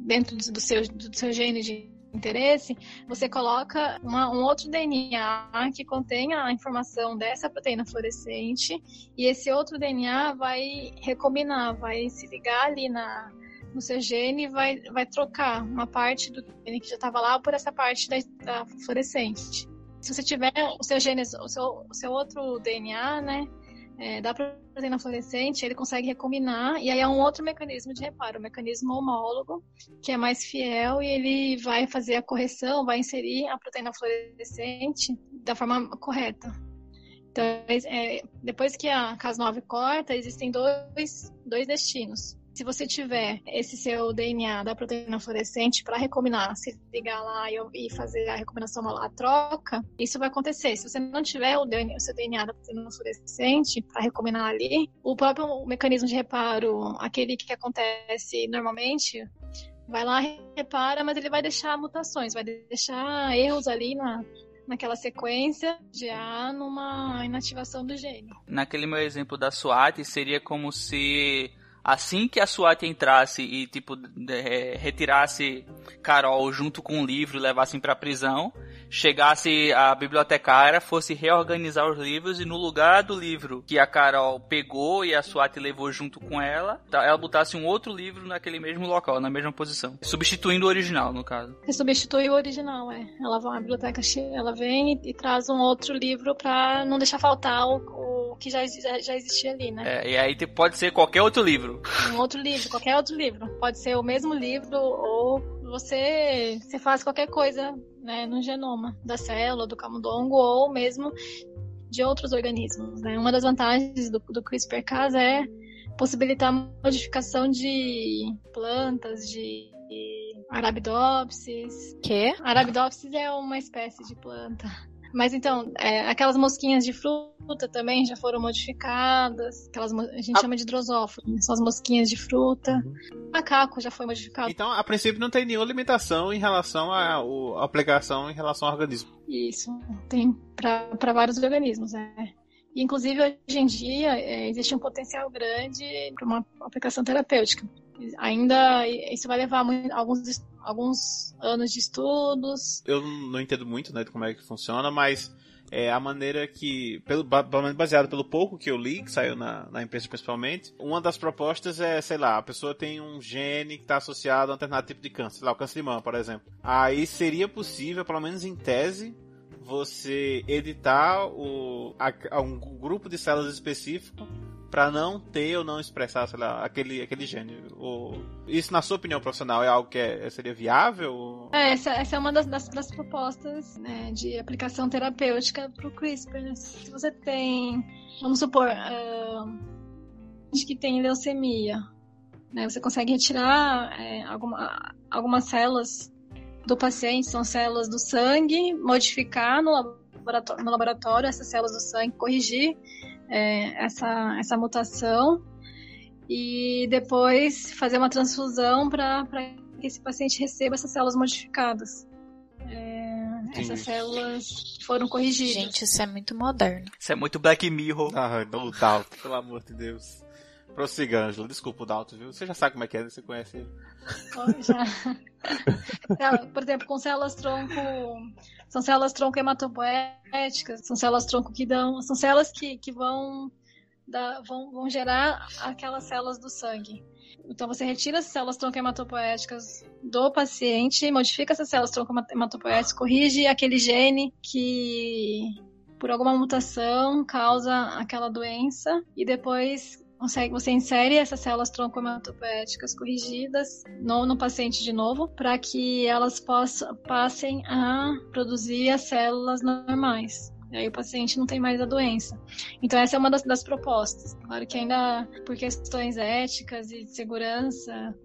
dentro do seu, do seu gene de interesse, você coloca uma- um outro DNA que contenha a informação dessa proteína fluorescente e esse outro DNA vai recombinar, vai se ligar ali na, no seu gene vai, vai trocar uma parte do que já estava lá por essa parte da, da fluorescente. Se você tiver o seu gene, o seu, o seu outro DNA, né, é, da proteína fluorescente, ele consegue recombinar, e aí é um outro mecanismo de reparo, o mecanismo homólogo, que é mais fiel, e ele vai fazer a correção, vai inserir a proteína fluorescente da forma correta. Então, é, depois que a Cas9 corta, existem dois, dois destinos. Se você tiver esse seu DNA da proteína fluorescente para recombinar, se ligar lá e, fazer a recombinação, a troca, isso vai acontecer. Se você não tiver o, DNA, o seu DNA da proteína fluorescente para recombinar ali, o próprio mecanismo de reparo, aquele que acontece normalmente, vai lá, repara, mas ele vai deixar mutações, vai deixar erros ali na, naquela sequência já numa inativação do gene. Naquele meu exemplo da SWAT, seria como se assim que a SWAT entrasse e, tipo, é, retirasse Carol junto com o livro e levassem pra prisão, chegasse a bibliotecária, fosse reorganizar os livros e no lugar do livro que a Carol pegou e a SWAT levou junto com ela, tá, ela botasse um outro livro naquele mesmo local, na mesma posição. Substituindo o original, no caso. Substitui o original, é. Ela vai à biblioteca, ela vem e, e traz um outro livro pra não deixar faltar o, o que já, já, já, existia ali, né? É, e aí pode ser qualquer outro livro. Um outro livro, qualquer outro livro. Pode ser o mesmo livro ou você, você faz qualquer coisa né, no genoma da célula, do camundongo ou mesmo de outros organismos. Né? Uma das vantagens do, do CRISPR-Cas é possibilitar a modificação de plantas, de, Arabidopsis. Que? Arabidopsis é uma espécie de planta mas então, é, aquelas mosquinhas de fruta também já foram modificadas. Aquelas, a gente a... chama de drosófilo, né? são as mosquinhas de fruta. Uhum. O macaco já foi modificado. Então, a princípio, não tem nenhuma limitação em relação à aplicação em relação ao organismo. Isso, tem para vários organismos, é. inclusive, hoje em dia, é, existe um potencial grande para uma aplicação terapêutica. Ainda isso vai levar alguns, alguns anos de estudos. Eu não entendo muito né, de como é que funciona, mas é a maneira que, pelo, baseado pelo pouco que eu li, que saiu na, na imprensa principalmente, uma das propostas é, sei lá, a pessoa tem um gene que está associado a um determinado tipo de câncer, sei lá, o câncer de mama, por exemplo. Aí seria possível, pelo menos em tese, você editar o, a, um grupo de células específico para não ter ou não expressar, sei lá, aquele, aquele gene. Ou, isso, na sua opinião profissional, é algo que é, seria viável? É, essa, essa é uma das, das, das propostas né, de aplicação terapêutica para o CRISPR. Né? Se você tem, vamos supor, gente que tem leucemia, né, você consegue retirar é, alguma, algumas células do paciente, são células do sangue, modificar no laboratório, no laboratório essas células do sangue, corrigir é, essa, essa mutação e depois fazer uma transfusão para que esse paciente receba essas células modificadas. É, essas células foram corrigidas. Gente, isso é muito moderno. Isso é muito Black Mirror. Ah, não, Dalton, pelo amor de Deus. Prossiga, Ângelo. Desculpa o Dalton, viu? Você já sabe como é que é, você conhece ele. Já. Por exemplo, com células tronco. São células tronco hematopoéticas, são células tronco que dão. São células que, que vão, dar, vão, vão gerar aquelas células do sangue. Então você retira as células tronco hematopoéticas do paciente, modifica essas células tronco hematopoéticas, corrige aquele gene que por alguma mutação causa aquela doença e depois consegue, você insere essas células troncomatopoéticas corrigidas no, no paciente de novo, para que elas possam, passem a produzir as células normais. E aí o paciente não tem mais a doença. Então essa é uma das, das propostas. Claro que ainda por questões éticas e de segurança,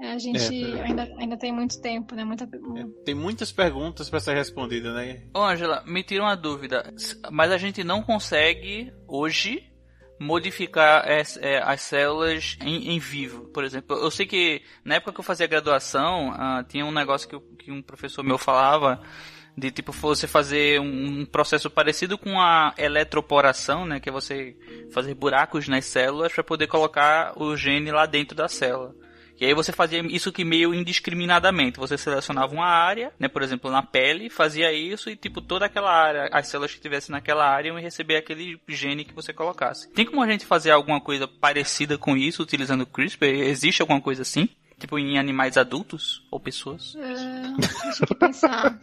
é, a gente é, ainda, ainda tem muito tempo, né? Muita... É, tem muitas perguntas para ser respondida, né? Ô, Angela, me tira uma dúvida. Mas a gente não consegue hoje modificar as, é, as células em, em, vivo, por exemplo. Eu sei que na época que eu fazia graduação, uh, tinha um negócio que, que, um professor meu falava de tipo você fazer um, um, processo parecido com a eletroporação, né, que é você fazer buracos nas células para poder colocar o gene lá dentro da célula. E aí você fazia isso que meio indiscriminadamente. Você selecionava uma área, né, por exemplo, na pele, fazia isso e tipo toda aquela área, as células que tivessem naquela área iam receber aquele gene que você colocasse. Tem como a gente fazer alguma coisa parecida com isso utilizando o CRISPR? Existe alguma coisa assim? Tipo, em animais adultos ou pessoas? É, deixa eu pensar.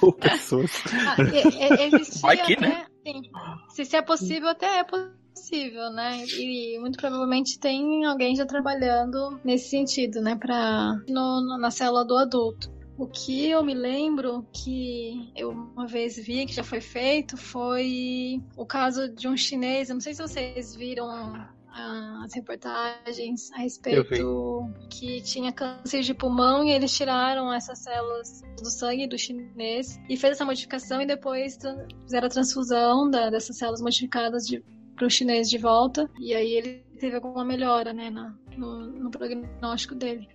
ou pessoas. Ah, e, e, existia, Vai que, né? Sim. Se, se é possível, até é possível possível, né? E muito provavelmente tem alguém já trabalhando nesse sentido, né? Pra, no, na célula do adulto. O que eu me lembro que eu uma vez vi que já foi feito foi o caso de um chinês. Eu não sei se vocês viram as reportagens a respeito que tinha câncer de pulmão e eles tiraram essas células do sangue do chinês e fez essa modificação e depois fizeram a transfusão da, dessas células modificadas para o chinês de volta e aí ele teve alguma melhora, né, no, no prognóstico dele.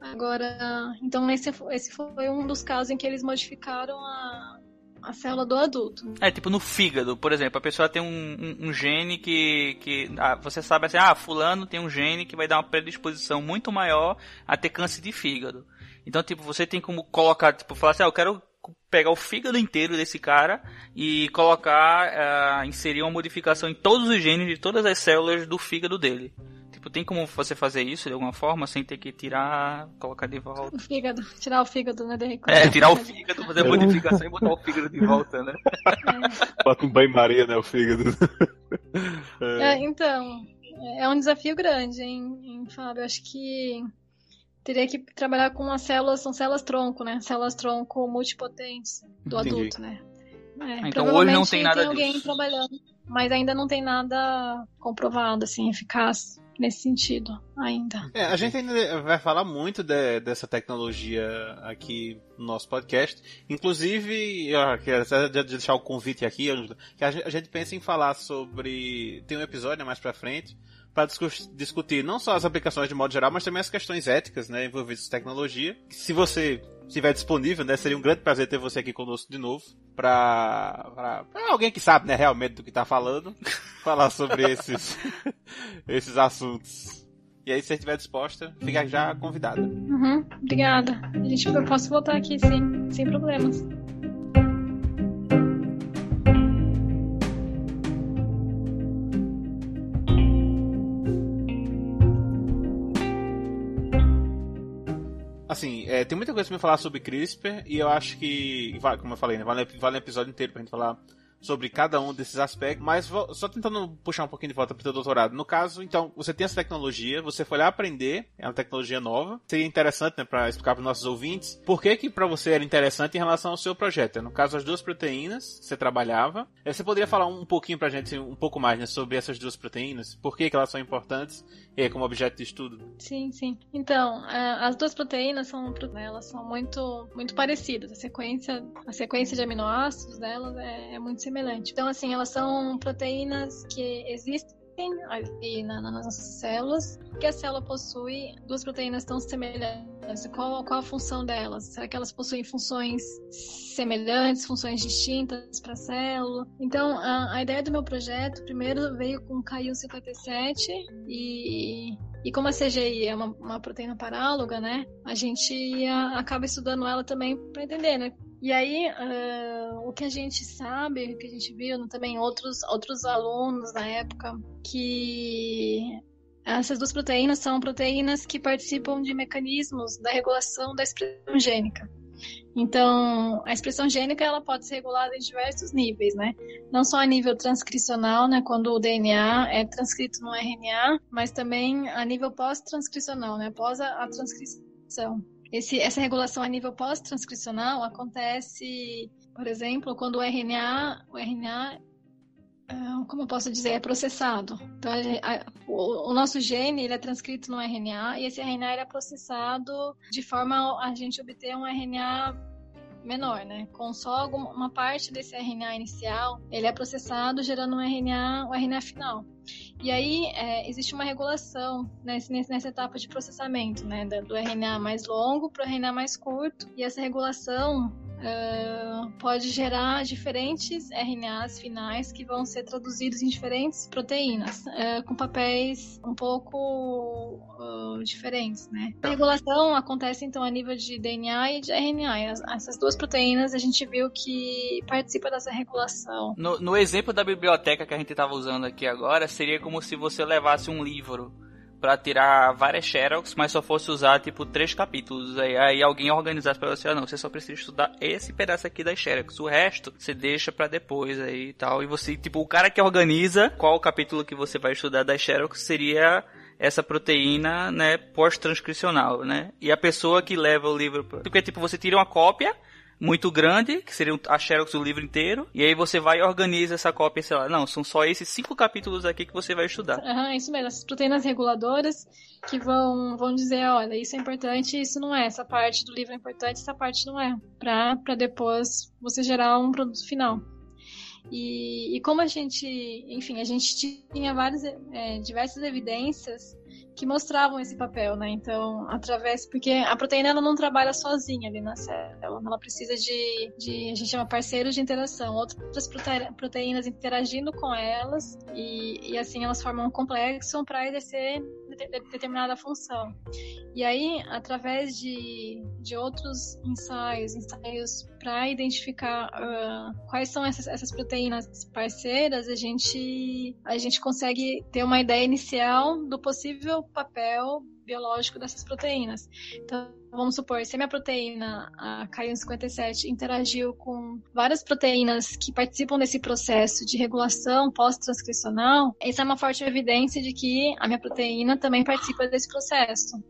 Agora, então esse, esse foi um dos casos em que eles modificaram a, a célula do adulto. É, tipo no fígado, por exemplo, a pessoa tem um, um, um gene que, que ah, você sabe assim, ah, fulano tem um gene que vai dar uma predisposição muito maior a ter câncer de fígado. Então, tipo, você tem como colocar, tipo, falar assim, ah, eu quero pegar o fígado inteiro desse cara e colocar, uh, inserir uma modificação em todos os genes de todas as células do fígado dele. Tipo, tem como você fazer isso de alguma forma sem ter que tirar, colocar de volta? O fígado, tirar o fígado, né? De é, tirar o fígado, fazer a modificação e botar o fígado de volta, né? É. Bota um banho-maria, né? O fígado. É. É, então, é um desafio grande, hein, hein, Fábio? Acho que teria que trabalhar com as células, são células tronco, né? Células tronco multipotentes do Entendi. adulto, né? É, então hoje não tem nada tem alguém disso. trabalhando, mas ainda não tem nada comprovado, assim, eficaz nesse sentido ainda. É, a gente ainda vai falar muito de, dessa tecnologia aqui no nosso podcast. Inclusive, eu quero deixar o convite aqui, que a gente pensa em falar sobre. Tem um episódio mais pra frente para discutir não só as aplicações de modo geral, mas também as questões éticas, né, envolvidas em tecnologia. Se você estiver disponível, né, seria um grande prazer ter você aqui conosco de novo, para alguém que sabe, né, realmente do que está falando, falar sobre esses esses assuntos. E aí, se você estiver disposta, fica já convidada. Uhum, obrigada. A gente, eu posso voltar aqui, sim, sem problemas. É, tem muita coisa pra me falar sobre CRISPR e eu acho que, como eu falei, né, vale, vale um episódio inteiro pra gente falar sobre cada um desses aspectos, mas só tentando puxar um pouquinho de volta para o doutorado. No caso, então, você tem essa tecnologia, você foi lá aprender, é uma tecnologia nova. Seria interessante, né, para explicar para os nossos ouvintes, por que que para você era interessante em relação ao seu projeto. No caso, as duas proteínas você trabalhava. Eh, você poderia falar um pouquinho para a gente, um pouco mais, né, sobre essas duas proteínas, por que que elas são importantes e como objeto de estudo? Sim, sim. Então, eh, as duas proteínas são, elas são muito, muito parecidas. A sequência, a sequência de aminoácidos delas é, é muito semelhante. Então, assim, elas são proteínas que existem ali na, nas nossas células, que a célula possui duas proteínas tão semelhantes. Qual, qual a função delas? Será que elas possuem funções semelhantes, funções distintas para a célula? Então, a, a, ideia do meu projeto primeiro veio com o KIU57 e e como a CGI é uma, uma proteína paráloga, né? A gente ia, acaba estudando ela também para entender, né? E aí, uh, o que a gente sabe, o que a gente viu também outros, outros alunos na época, que essas duas proteínas são proteínas que participam de mecanismos da regulação da expressão gênica. Então, a expressão gênica ela pode ser regulada em diversos níveis, né? Não só a nível transcricional, né, quando o DNA é transcrito no RNA, mas também a nível pós-transcricional, né, após a transcrição. Esse, essa regulação a nível pós-transcricional acontece, por exemplo, quando o RNA, o RNA ah, como eu posso dizer, é processado. Então, a, a, o, o, nosso gene ele é transcrito no RNA e esse RNA é processado de forma a gente obter um RNA menor, né? Com só uma parte desse RNA inicial, ele é processado gerando um RNA, um RNA final. E aí é, existe uma regulação nesse, nessa etapa de processamento, né? Do RNA mais longo para o RNA mais curto. E essa regulação uh, pode gerar diferentes RNAs finais que vão ser traduzidos em diferentes proteínas, uh, com papéis um pouco uh, diferentes, né? A regulação acontece então a nível de DNA e de RNA. E essas duas proteínas a gente viu que participa dessa regulação. No, no exemplo da biblioteca que a gente estava usando aqui agora, seria como se você levasse um livro para tirar várias xerox, mas só fosse usar tipo três capítulos. Aí, aí alguém organizasse para você, ah, não, você só precisa estudar esse pedaço aqui das xerox. O resto você deixa para depois aí e tal. E você, tipo, o cara que organiza qual capítulo que você vai estudar das xerox seria essa proteína, né, pós-transcricional, né? E a pessoa que leva o livro, porque tipo você tira uma cópia muito grande, que seria a xerox do livro inteiro, e aí você vai e organiza essa cópia, sei lá, não, são só esses cinco capítulos aqui que você vai estudar. Aham, isso mesmo, essas proteínas reguladoras que vão, vão dizer, olha, isso é importante, isso não é, essa parte do livro é importante, essa parte não é, pra depois você gerar um produto final. E, e como a gente, enfim, a gente tinha várias, é, diversas evidências que mostravam esse papel, né? Então, através. Porque a proteína ela não trabalha sozinha ali na célula, ela precisa de, de a gente chama parceiros de interação, outras proteínas interagindo com elas, e, e assim elas formam um complexo para exercer determinada função. E aí, através de, de outros ensaios, ensaios para identificar uh, quais são essas, essas proteínas parceiras, a gente, a gente consegue ter uma ideia inicial do possível papel biológico dessas proteínas. Então, vamos supor, se a minha proteína, a Ki57, interagiu com várias proteínas que participam desse processo de regulação pós-transcricional, essa é uma forte evidência de que a minha proteína também participa desse processo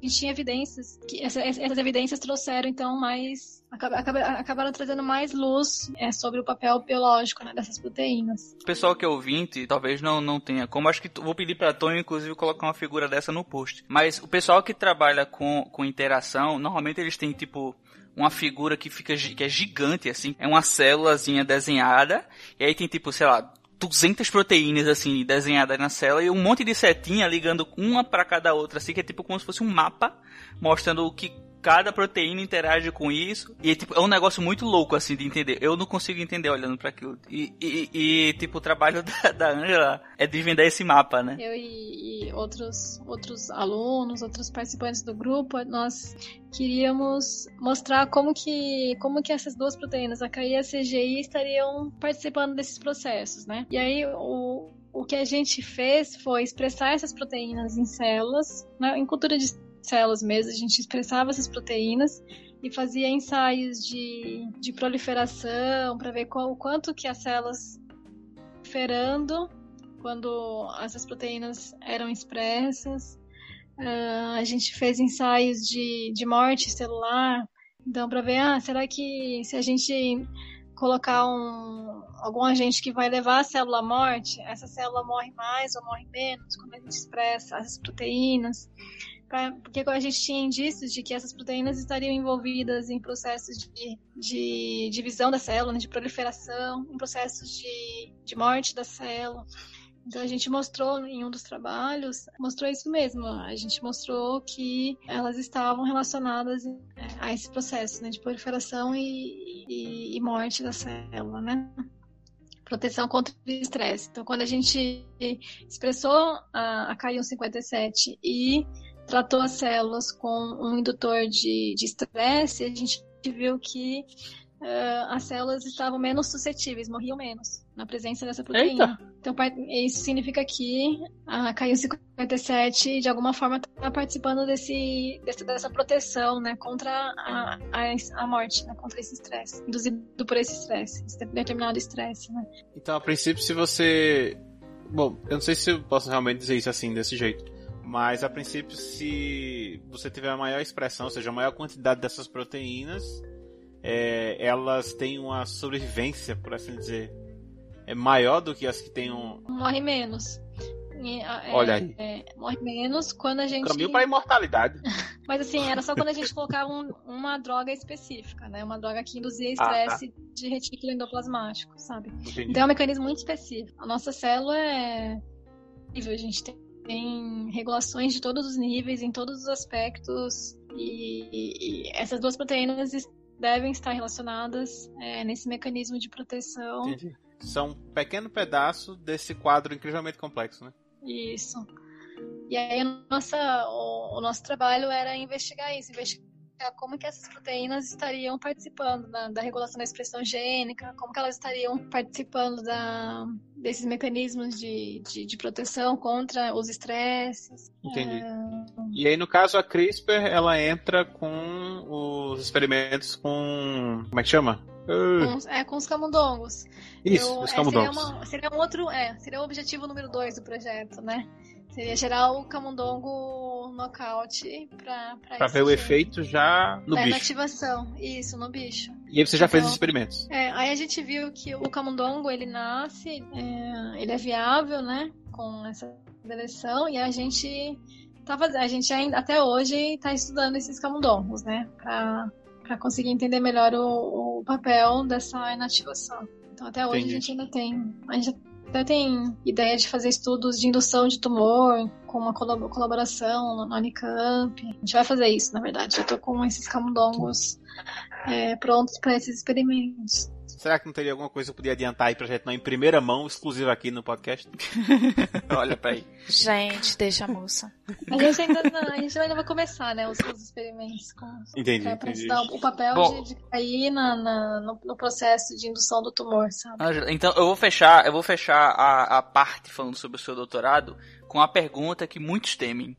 a gente tinha evidências, que essa, essas evidências trouxeram, então, mais. Acabaram, trazendo mais luz é, sobre o papel biológico né, dessas proteínas. O pessoal que é ouvinte talvez não, não tenha como. Acho que vou pedir para Tony, inclusive, colocar uma figura dessa no post. Mas o pessoal que trabalha com, com interação, normalmente eles têm, tipo, uma figura que fica que é gigante assim, é uma célulazinha desenhada, e aí tem tipo, sei lá, 200 proteínas, assim, desenhadas na célula e um monte de setinha ligando uma para cada outra, assim, que é tipo como se fosse um mapa mostrando o que cada proteína interage com isso. E tipo, é um negócio muito louco, assim, de entender. Eu não consigo entender olhando para aquilo. E, e, e, tipo, o trabalho da, da Angela é de vender esse mapa, né? Eu e, e, outros, outros alunos, outros participantes do grupo, nós queríamos mostrar como que, como que essas duas proteínas, a KI e a CGI, estariam participando desses processos, né? E aí, o, o que a gente fez foi expressar essas proteínas em células, né, em cultura de células mesmo, a gente expressava essas proteínas e fazia ensaios de, de proliferação para ver qual, o quanto que as células proliferando quando essas proteínas eram expressas. Uh, a gente fez ensaios de, de morte celular, então para ver, ah, será que se a gente colocar um, algum agente que vai levar a célula à morte, essa célula morre mais ou morre menos quando a gente expressa essas proteínas porque a gente tinha indícios de que essas proteínas estariam envolvidas em processos de, de divisão da célula, né, de proliferação, em processos de, de morte da célula. Então a gente mostrou em um dos trabalhos, mostrou isso mesmo. A gente mostrou que elas estavam relacionadas é, a esse processo né, de proliferação e, e, e morte da célula, né? Proteção contra o estresse. Então, quando a gente expressou a, a K157 e tratou as células com um indutor de estresse, a gente viu que uh, as células estavam menos suscetíveis, morriam menos na presença dessa proteína. Eita. Então, isso significa que a KU57 de alguma forma está participando desse, desse, dessa proteção, né, contra a, a, a morte, né, contra esse estresse, induzido por esse estresse, esse determinado estresse, né. Então, a princípio, se você Bom, eu não sei se eu posso realmente dizer isso assim, desse jeito. Mas a princípio, se você tiver a maior expressão, ou seja, a maior quantidade dessas proteínas, é, elas têm uma sobrevivência, por assim dizer, é maior do que as que têm um. Morre menos. É, Olha aí. É, morre menos quando a gente. Caminho para a imortalidade. Mas assim, era só quando a gente colocava um, uma droga específica, né? Uma droga que induzia estresse ah, tá. de retículo endoplasmático, sabe? Entendi. Então é um mecanismo muito específico. A nossa célula é. A gente tem tem regulações de todos os níveis, em todos os aspectos, e, e essas duas proteínas devem estar relacionadas é, nesse mecanismo de proteção. Entendi. São um pequeno pedaço desse quadro incrivelmente complexo, né? Isso. E aí nossa, o, o nosso trabalho era investigar isso, investigar como que essas proteínas estariam participando da, da, regulação da expressão gênica, como que elas estariam participando da, desses mecanismos de, de, de, proteção contra os estresses. Entendi. É... E aí, no caso, a CRISPR, ela entra com os experimentos com... como é que chama? Com, é, com os camundongos. Isso, Eu, os camundongos. É, seria, uma, seria, um outro, é, seria o objetivo número dois do projeto, né? Seria gerar o camundongo nocaute pra, pra, pra ver o efeito já no é, bicho. Na ativação, isso, no bicho. E aí você já Então- fez os experimentos. É, aí a gente viu que o camundongo ele nasce, é, ele é viável, né? Com essa seleção, e a gente tá fazendo, a gente ainda até hoje está estudando esses camundongos, né? Pra, pra conseguir entender melhor o, o papel dessa inativação. Então até hoje Entendi. a gente ainda tem. A gente até tem ideia de fazer estudos de indução de tumor com uma colab- colaboração na Unicamp. A gente vai fazer isso, na verdade. Eu tô com esses camundongos é, prontos para esses experimentos. Será que não teria alguma coisa que eu podia adiantar aí pra gente não em primeira mão, exclusiva aqui no podcast? Olha pra aí. Gente, deixa a moça. A gente ainda, não, a gente ainda vai começar, né, os, os experimentos com Entendi, pra, pra entendi. o papel Bom. de, de cair na, na- no, no processo de indução do tumor, sabe? Ângela, então eu vou fechar, eu vou fechar a, a parte falando sobre o seu doutorado com a pergunta que muitos temem.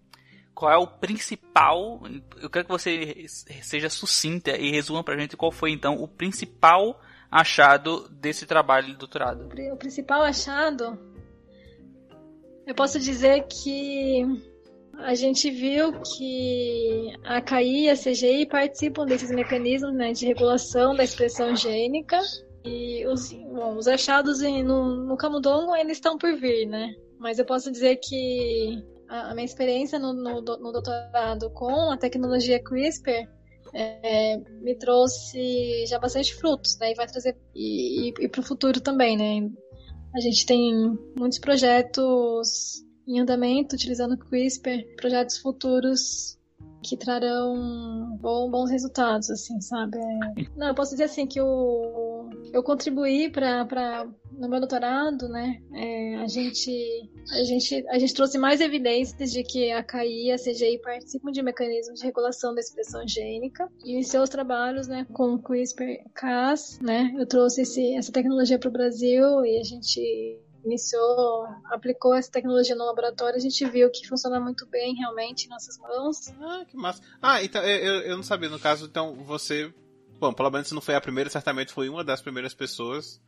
Qual é o principal? Eu quero que você seja sucinta e resuma pra gente qual foi então o principal achado desse trabalho de doutorado. O principal achado, eu posso dizer que a gente viu que a KI e a CGI participam desses mecanismos né, de regulação da expressão gênica e os, bom, os achados no, no camundongo ainda estão por vir, né? Mas eu posso dizer que a, a minha experiência no, no no doutorado com a tecnologia CRISPR é, me trouxe já bastante frutos, né? E vai trazer e, e, para o futuro também, né? A gente tem muitos projetos em andamento utilizando CRISPR, projetos futuros que trarão bom- bons resultados, assim, sabe? Não, eu posso dizer assim que eu, eu contribuí para no meu doutorado, né? é, a gente a gente a gente trouxe mais evidências de que a KI e a CGI participam de mecanismos de regulação da expressão gênica e em seus trabalhos, né, com o CRISPR-Cas, né? Eu trouxe esse, essa tecnologia para o Brasil e a gente iniciou, aplicou essa tecnologia no laboratório, a gente viu que funciona muito bem realmente em nossas mãos. Ah, que massa. Ah, então eu, eu, não sabia, no caso, então você. Bom, pelo menos não foi a primeira, certamente foi uma das primeiras pessoas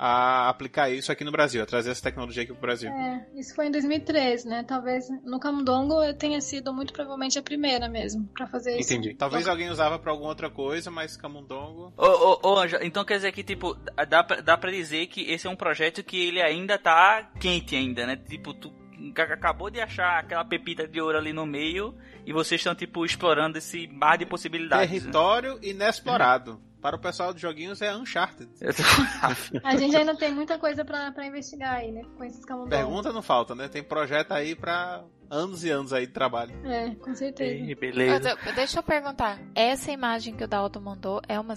a aplicar isso aqui no Brasil, a trazer essa tecnologia aqui pro Brasil. É, isso foi em 2013, né? Talvez no camundongo eu tenha sido muito provavelmente a primeira mesmo para fazer isso. Entendi. Talvez alguém usava pra alguma outra coisa, mas camundongo. Ô, ô, ô, Ângela, então quer dizer que, tipo, dá pra, dá pra dizer que esse é um projeto que ele ainda tá quente ainda, né? Tipo, tu ac- acabou de achar aquela pepita de ouro ali no meio e vocês estão, tipo, explorando esse mar de possibilidades. né? Território inexplorado. Para o pessoal de joguinhos é Uncharted. A gente ainda tem muita coisa pra pra investigar aí, né? Com esses camundongos. Pergunta não falta, né? Tem projeto aí pra anos e anos aí de trabalho. É, com certeza. Mas Beleza. eu- deixa eu perguntar. Essa imagem que o Dalton mandou é uma,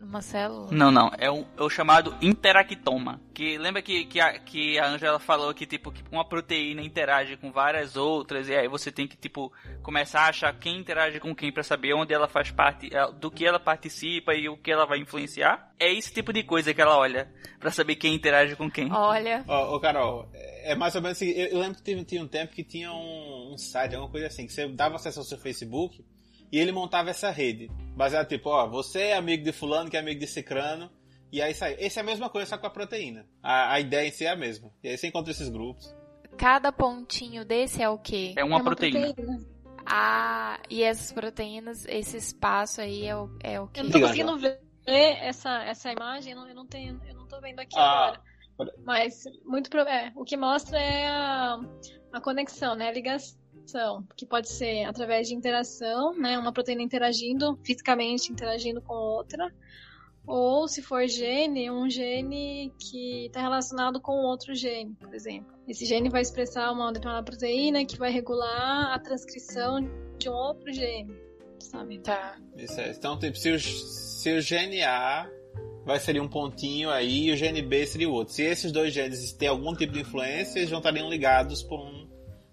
uma célula? Não, não. É, um, é o chamado interactoma. Que lembra que, que, a, que a Angela falou que, tipo, que uma proteína interage com várias outras, e aí você tem que, tipo, começar a achar quem interage com quem pra saber onde ela faz parte, eh, do que ela participa e o que ela vai influenciar. É esse tipo de coisa que ela olha pra saber quem interage com quem. Olha, Ó, ô, Carol, é mais ou menos assim. Eu, eu lembro que teve, tinha um tempo que tinha um, um site, alguma coisa assim, que você dava acesso ao seu Facebook e ele montava essa rede. Baseado tipo, ó, você é amigo de fulano, que é amigo de cicrano. E aí sai. Esse é a mesma coisa, só com a proteína. A, a ideia em si é a mesma. E aí você encontra esses grupos. cada pontinho desse é o quê? É uma, É proteína. Ah, e essas proteínas, esse espaço aí é o, é o quê? Eu não tô conseguindo ver essa, essa imagem, eu não, eu não tenho, eu não tô vendo aqui Ah, agora. Mas muito pro- é, o que mostra é a, a conexão, né? A ligação, que pode ser através de interação, né? Uma proteína interagindo, fisicamente interagindo com outra. Ou se for gene, um gene que está relacionado com outro gene, por exemplo. Esse gene vai expressar uma determinada proteína que vai regular a transcrição de um outro gene, sabe? Tá. Isso é. Então, tipo, se o, se o gene A vai ser um pontinho aí e o gene B seria o outro. Se esses dois genes têm algum tipo de influência, eles não estariam ligados por um,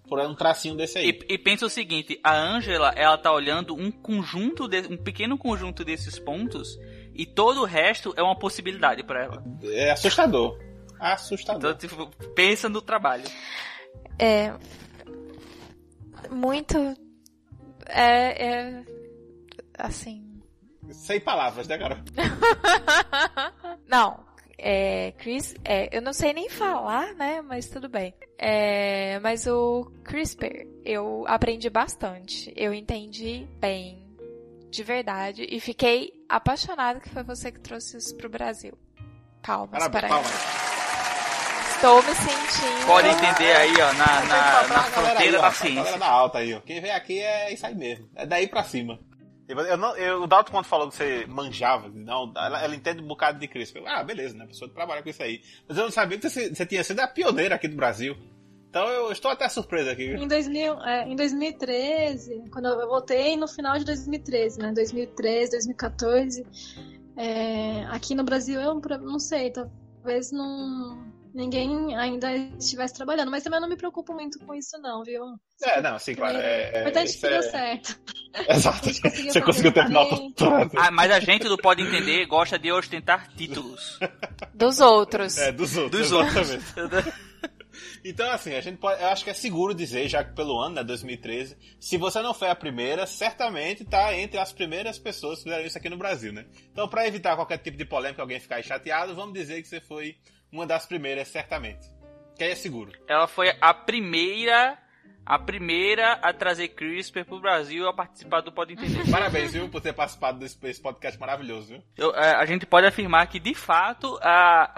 por um tracinho desse aí. E, e pensa o seguinte, a Angela, ela tá olhando um conjunto, de, um pequeno conjunto desses pontos e todo o resto é uma possibilidade pra ela. É assustador. Assustador. Então, tipo, pensa no trabalho. É. Muito. É. é assim. Sem palavras, né, Carol? não, é. Chris. É, eu não sei nem falar, né? Mas tudo bem. É, mas o CRISPR, eu aprendi bastante. Eu entendi bem. De verdade. E fiquei apaixonada que foi você que trouxe isso pro Brasil. Palmas Parabéns, para palmas. Estou me sentindo. Pode entender aí, ó, na, na, na fronteira aí, ó, da A ciência. galera da alta aí, ó. Quem vem aqui é isso aí mesmo. É daí pra cima. Eu, eu não, eu, o Dalton, quando falou que você manjava, não, ela, ela entende um bocado de CRISPR. Eu, ah, beleza, né? A pessoa trabalha com isso aí. Mas eu não sabia que você, você tinha sido a pioneira aqui do Brasil. Então eu estou até surpreso aqui. Em, 2000, é, em 2013, quando eu voltei no final de 2013, né? 2013, 2014. é, aqui no Brasil, eu não sei, talvez não, ninguém ainda estivesse trabalhando. Mas também eu não me preocupo muito com isso, não, viu? É, não, sim, claro. É, O é, importante é isso que deu é- certo. Exato. Conseguiu Você conseguiu terminar o. Ah, mas a gente do Pode Entender gosta de ostentar títulos. Dos outros. É, dos outros. Dos exatamente. Então, assim, a gente pode. Eu acho que é seguro dizer, já que pelo ano, né, 2013, se você não foi a primeira, certamente tá entre as primeiras pessoas que fizeram isso aqui no Brasil, né? Então, pra evitar qualquer tipo de polêmica, alguém ficar chateado, vamos dizer que você foi uma das primeiras, certamente. Que aí é seguro. Ela foi a primeira, a primeira a trazer CRISPR pro Brasil a participar do Pode Entender. Parabéns, viu, por ter participado desse, desse podcast maravilhoso, viu? Eu- é, a gente pode afirmar que, de fato, a,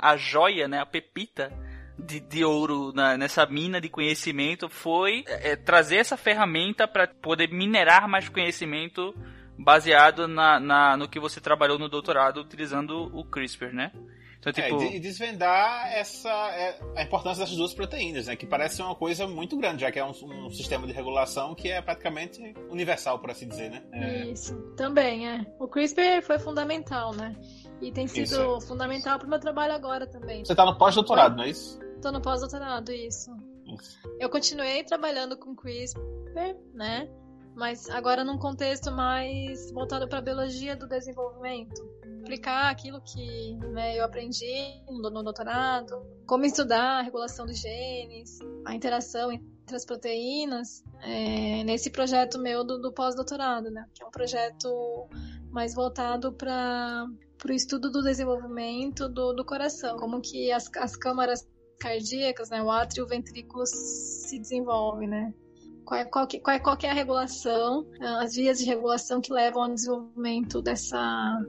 a, a joia, né, a pepita de, de ouro na- nessa mina de conhecimento foi é, trazer essa ferramenta para poder minerar mais conhecimento baseado na, na- no que você trabalhou no doutorado utilizando o CRISPR, né? Então, É, tipo, e desvendar essa, é, a importância dessas duas proteínas, né? Que parece ser uma coisa muito grande, já que é um, um sistema de regulação que é praticamente universal, por assim dizer, né? É, Isso, também, é. O CRISPR foi fundamental, né? E tem sido Isso, é. fundamental pro meu trabalho agora também. Você tá no pós-doutorado, não é isso? Tô no pós-doutorado, isso. Isso. Eu continuei trabalhando com CRISPR, né? Mas agora num contexto mais voltado para a biologia do desenvolvimento. Aplicar aquilo que né, eu aprendi no, no doutorado, como estudar a regulação dos genes, a interação entre as proteínas, é, nesse projeto meu do, do pós-doutorado, né? Que é um projeto mais voltado para o estudo do desenvolvimento do, do coração, como que as, as câmaras cardíacas, né, o átrio e o ventrículo se desenvolve, né? Qual é, qual, que, qual, é, qual é a regulação, as vias de regulação que levam ao desenvolvimento dessa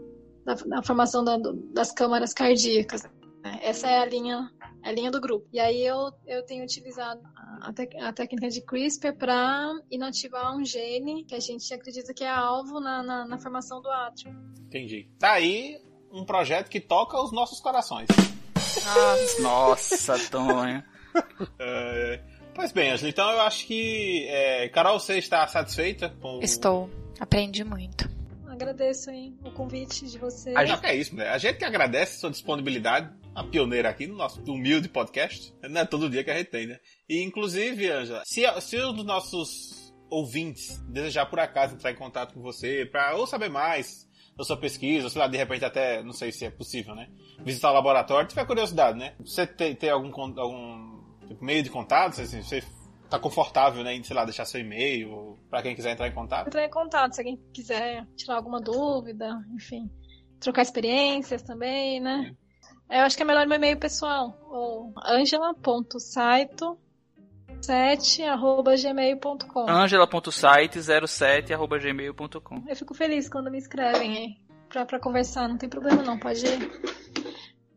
da, da formação da- das câmaras cardíacas. né? Essa é a linha a linha do grupo. E aí eu, eu tenho utilizado a, tec- a técnica de CRISPR para inativar um gene que a gente acredita que é alvo na, na, na formação do átrio. Entendi. Tá aí um projeto que toca os nossos corações. nossa, Tonho. É, Pois bem, Angela, então eu acho que. é, Carol, você está satisfeita com. Estou. Aprendi muito. Agradeço hein, o convite de vocês. A gente, é isso, né? A gente que agradece a sua disponibilidade, a pioneira aqui no nosso humilde podcast. Não é todo dia que a gente tem, né? E inclusive, Angela, se, se um dos nossos ouvintes desejar por acaso entrar em contato com você para ou saber mais da sua pesquisa, ou sei lá, de repente até, não sei se é possível, né? Visitar o laboratório, tiver curiosidade, né? Você tem, tem algum, algum tipo, meio de contato? Assim, você tá confortável, né? Em, sei lá, deixar seu e-mail para quem quiser entrar em contato? entrar em contato se alguém quiser tirar alguma dúvida, enfim, trocar experiências também, né? Eu acho que é melhor meu e-mail pessoal, ou angela.saito 7@gmail.com. angela.site07.gmail.com Eu fico feliz quando me escrevem aí pra, pra conversar, não tem problema não, pode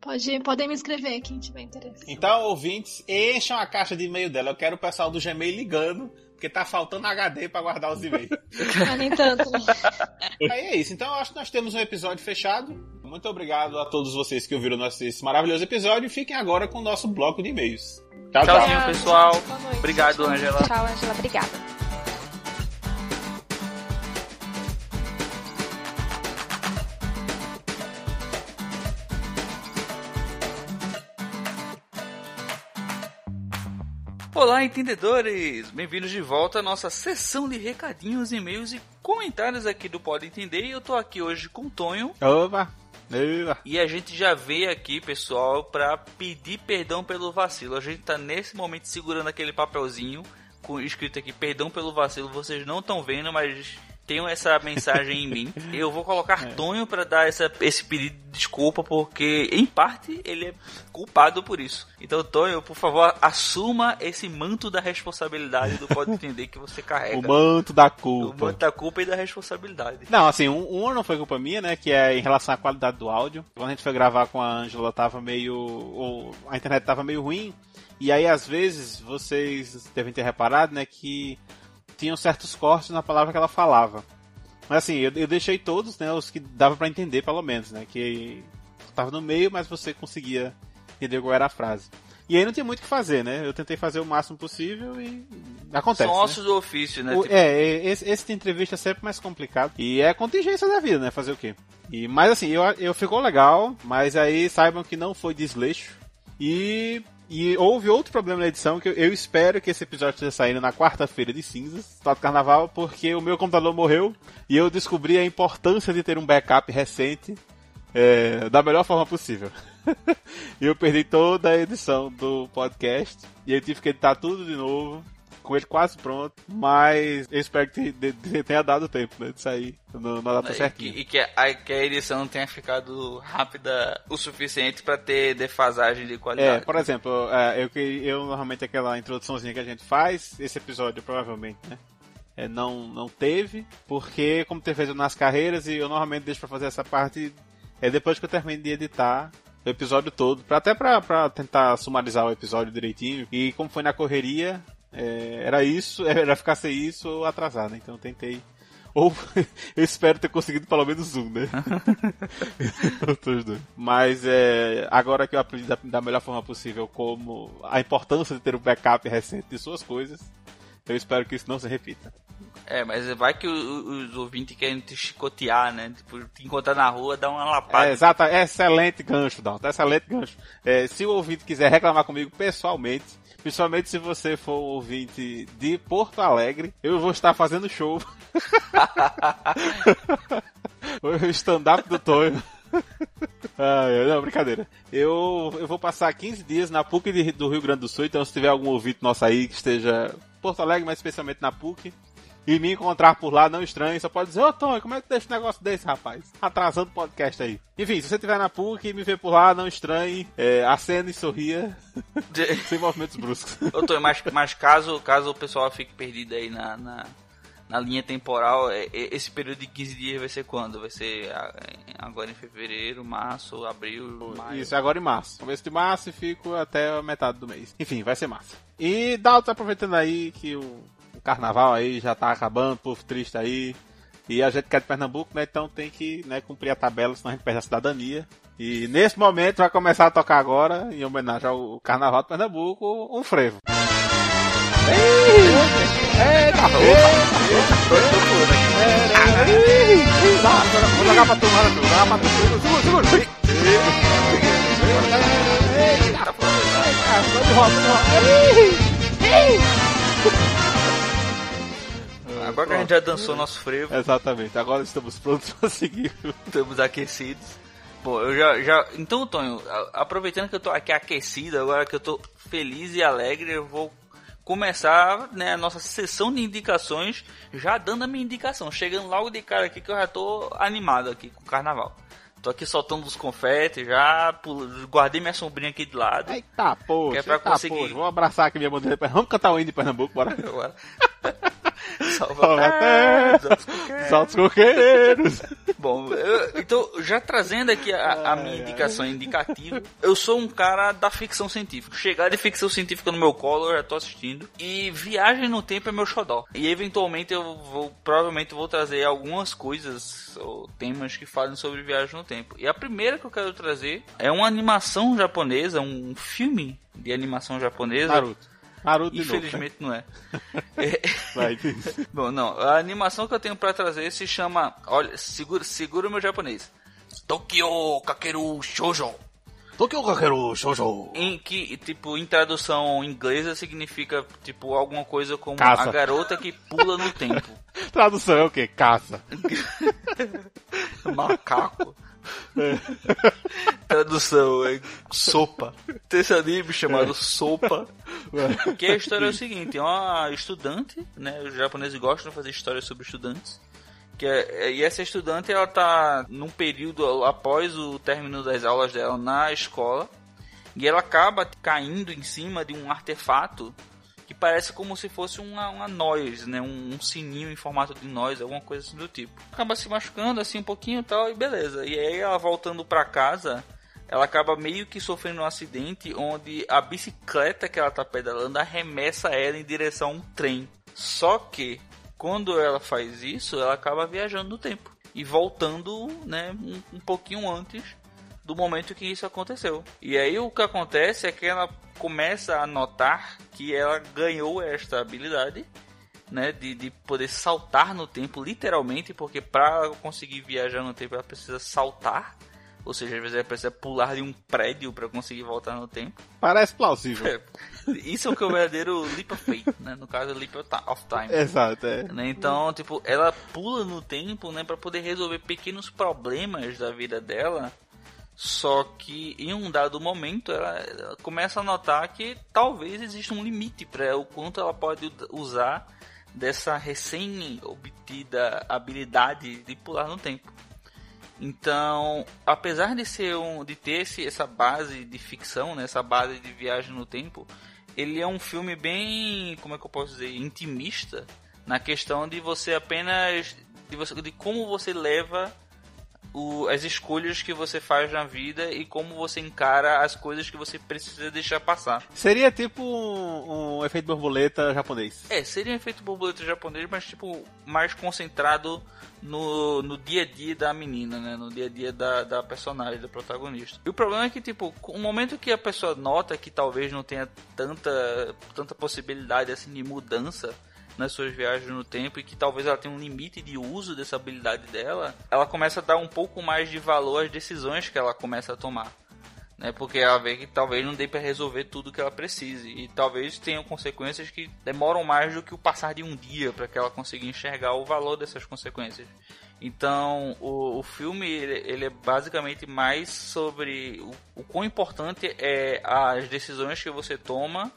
pode podem me escrever quem tiver interesse. Então, ouvintes, encham a caixa de e-mail dela. Eu quero o pessoal do Gmail ligando, porque tá faltando HD pra guardar os e-mails. Mas nem tanto, né? Aí é isso. Então, eu acho que nós temos um episódio fechado. Muito obrigado a todos vocês que ouviram nosso, esse maravilhoso episódio. E fiquem agora com o nosso bloco de e-mails. Tchau, tchau. Tchauzinho, pessoal. Boa noite. Obrigado, Angela. Tchau, Angela. Obrigada. Olá, entendedores! Bem-vindos de volta à nossa sessão de recadinhos, e-mails e comentários aqui do Pode Entender. Eu tô aqui hoje com o Tonho. Opa! Opa! E a gente já veio aqui, pessoal, pra pedir perdão pelo vacilo. A gente tá nesse momento segurando aquele papelzinho com escrito aqui perdão pelo vacilo. Vocês não estão vendo, mas tenho essa mensagem em mim. Eu vou colocar é. Tonho para dar essa, esse pedido de desculpa, porque em parte ele é culpado por isso. Então, Tonho, por favor, assuma esse manto da responsabilidade do Pode Entender que você carrega. O manto da culpa. O manto da culpa e da responsabilidade. Não, assim, um, um não foi culpa minha, né? Que é em relação à qualidade do áudio. Quando a gente foi gravar com a Angela, tava meio. Ou, a internet tava meio ruim. E aí, às vezes, vocês devem ter reparado, né, que tinham certos cortes na palavra que ela falava. Mas assim, eu, eu deixei todos, né, os que dava para entender, pelo menos, né, que tava no meio, mas você conseguia entender qual era a frase. E aí não tinha muito o que fazer, né? Eu tentei fazer o máximo possível e acontece. São ossos né? do ofício, né? O, tipo... É, esse, esse de entrevista é sempre mais complicado. E é a contingência da vida, né? Fazer o quê? E, mas assim, eu, eu ficou legal, mas aí saibam que não foi desleixo. E e houve outro problema na edição que eu, espero que esse episódio esteja saindo na quarta-feira de cinzas, do carnaval, porque o meu computador morreu e eu descobri a importância de ter um backup recente é, da melhor forma possível. e eu perdi toda a edição do podcast e eu tive que editar tudo de novo com ele quase pronto, mas eu espero que tenha dado tempo né, de sair no, na data certinha. E, que, a, que a edição tenha ficado rápida o suficiente para ter defasagem de qualidade. É, por exemplo, é, eu, eu normalmente aquela introduçãozinha que a gente faz, esse episódio provavelmente, né? É, não, não teve, porque como ter feito nas carreiras, e eu normalmente deixo para fazer essa parte é depois que eu termino de editar o episódio todo, pra, até para tentar sumarizar o episódio direitinho. E como foi na correria, é, era isso, era ficar sem isso ou atrasar, né? Então eu tentei. Ou eu espero ter conseguido pelo menos um, né? Mas é, agora que eu aprendi da, da, melhor forma possível como a importância de ter um backup recente de suas coisas, eu espero que isso não se repita. É, mas vai que os, ouvintes querem te chicotear, né? Tipo, te encontrar na rua, dar uma lapada. É, exato, é excelente gancho, Dalton, excelente gancho. É, se o ouvinte quiser reclamar comigo pessoalmente, Principalmente se você for ouvinte de Porto Alegre, eu vou estar fazendo show. o stand-up do Tonho. Ah, não, brincadeira. Eu, eu vou passar 15 dias na PUC de, do Rio Grande do Sul, então se tiver algum ouvinte nosso aí que esteja Porto Alegre, mas especialmente na PUC, e me encontrar por lá, não estranhe, só pode dizer, ô oh, Tom, como é que deixa um negócio desse, rapaz? Atrasando o podcast aí. Enfim, se você estiver na PUC e me ver por lá, não estranhe, é, acena e sorria, sem movimentos bruscos. Ô Tom, mas, mas caso, caso o pessoal fique perdido aí na, na, na linha temporal, é, é, esse período de 15 dias vai ser quando? Vai ser agora em fevereiro, março, abril, maio? Isso, é agora em março. Começo de março e fico até a metade do mês. Enfim, vai ser massa. E Dalton, aproveitando aí que o o carnaval aí já tá acabando, povo triste aí. E a gente quer de Pernambuco, né? Então tem que né, cumprir a tabela, senão a gente perde a cidadania. E nesse momento vai começar a tocar agora, em homenagem ao Carnaval de Pernambuco, um frevo. Eita, Vou jogar pra tu, vou jogar pra tu. Segura, segura, segura. Eita, de roda, de roda. Agora que a gente já dançou nosso frevo. Exatamente, agora estamos prontos para seguir. Estamos aquecidos. Bom, eu já, já. Então, Tonho, aproveitando que eu tô aqui aquecido, agora que eu tô feliz e alegre, eu vou começar né, a nossa sessão de indicações já dando a minha indicação. Chegando logo de cara aqui que eu já tô animado aqui com o carnaval. Tô aqui soltando os confetes já, guardei minha sombrinha aqui de lado. Eita, poxa, é pra eita, conseguir... poxa. Vou abraçar aqui minha bandeira. Vamos cantar o hino de Pernambuco, bora. bora. Salva a terra, saltos coqueiros. Bom, eu, então, já trazendo aqui a, a minha indicação indicativa, eu sou um cara da ficção científica. Chegar de ficção científica no meu colo, eu já tô assistindo. E Viagem no Tempo é meu xodó. E eventualmente eu vou, provavelmente vou trazer algumas coisas ou temas que falem sobre viagem no tempo. E a primeira que eu quero trazer é uma animação japonesa, um filme de animação japonesa. Naruto. Naruto Infelizmente novo, né? não é. Vai, Bom, não. A animação que eu tenho para trazer se chama. Olha, segura, segura o meu japonês. Tokyo Kakeru Shoujo. Tokyo Kakeru Shoujo. Em que, tipo, em tradução inglesa significa, tipo, alguma coisa como Caça. a garota que pula no tempo. tradução é o quê? Caça. Macaco. É. Tradução é sopa. Tem esse anime chamado é. Sopa. É. Que a história é o seguinte: é uma estudante, né? Os japoneses gostam de fazer histórias sobre estudantes. Que é, e essa estudante ela tá num período após o término das aulas dela na escola e ela acaba caindo em cima de um artefato parece como se fosse uma, uma noise, né? Um, um, sininho em formato de noise, alguma coisa assim do tipo. Acaba se machucando assim um pouquinho e tal, e beleza. E aí ela voltando para casa, ela acaba meio que sofrendo um acidente onde a bicicleta que ela tá pedalando arremessa ela em direção a um trem. Só que quando ela faz isso, ela acaba viajando no tempo e voltando, né, um, um pouquinho antes do momento que isso aconteceu. E aí o que acontece é que ela começa a notar que ela ganhou esta habilidade, né, de, de poder saltar no tempo, literalmente, porque para conseguir viajar no tempo ela precisa saltar. Ou seja, às vezes ela precisa pular de um prédio para conseguir voltar no tempo. Parece plausível. É, isso é o que é o verdadeiro leap of faith, né? No caso, leap of time. Exato, é. Né? Então, tipo, ela pula no tempo, né? para poder resolver pequenos problemas da vida dela só que em um dado momento ela, ela começa a notar que talvez exista um limite para o quanto ela pode usar dessa recém-obtida habilidade de pular no tempo. Então, apesar de ser um, de ter esse, essa base de ficção, né, essa base de viagem no tempo, ele é um filme bem, como é que eu posso dizer, intimista na questão de você apenas de, você, de como você leva o, as escolhas que você faz na vida e como você encara as coisas que você precisa deixar passar. Seria tipo um, um efeito borboleta japonês. É, seria um efeito borboleta japonês, mas tipo mais concentrado no, no dia a dia da menina, né? No dia a dia da, da personagem, da protagonista. E o problema é que, tipo, o momento que a pessoa nota que talvez não tenha tanta, tanta possibilidade assim de mudança nas suas viagens no tempo e que talvez ela tenha um limite de uso dessa habilidade dela, ela começa a dar um pouco mais de valor às decisões que ela começa a tomar. Né, porque ela vê que talvez não dê para resolver tudo que ela precise e talvez tenham consequências que demoram mais do que o passar de um dia para que ela consiga enxergar o valor dessas consequências. Então, o, o filme ele, ele, é basicamente mais sobre o, o quão importante é as decisões que você toma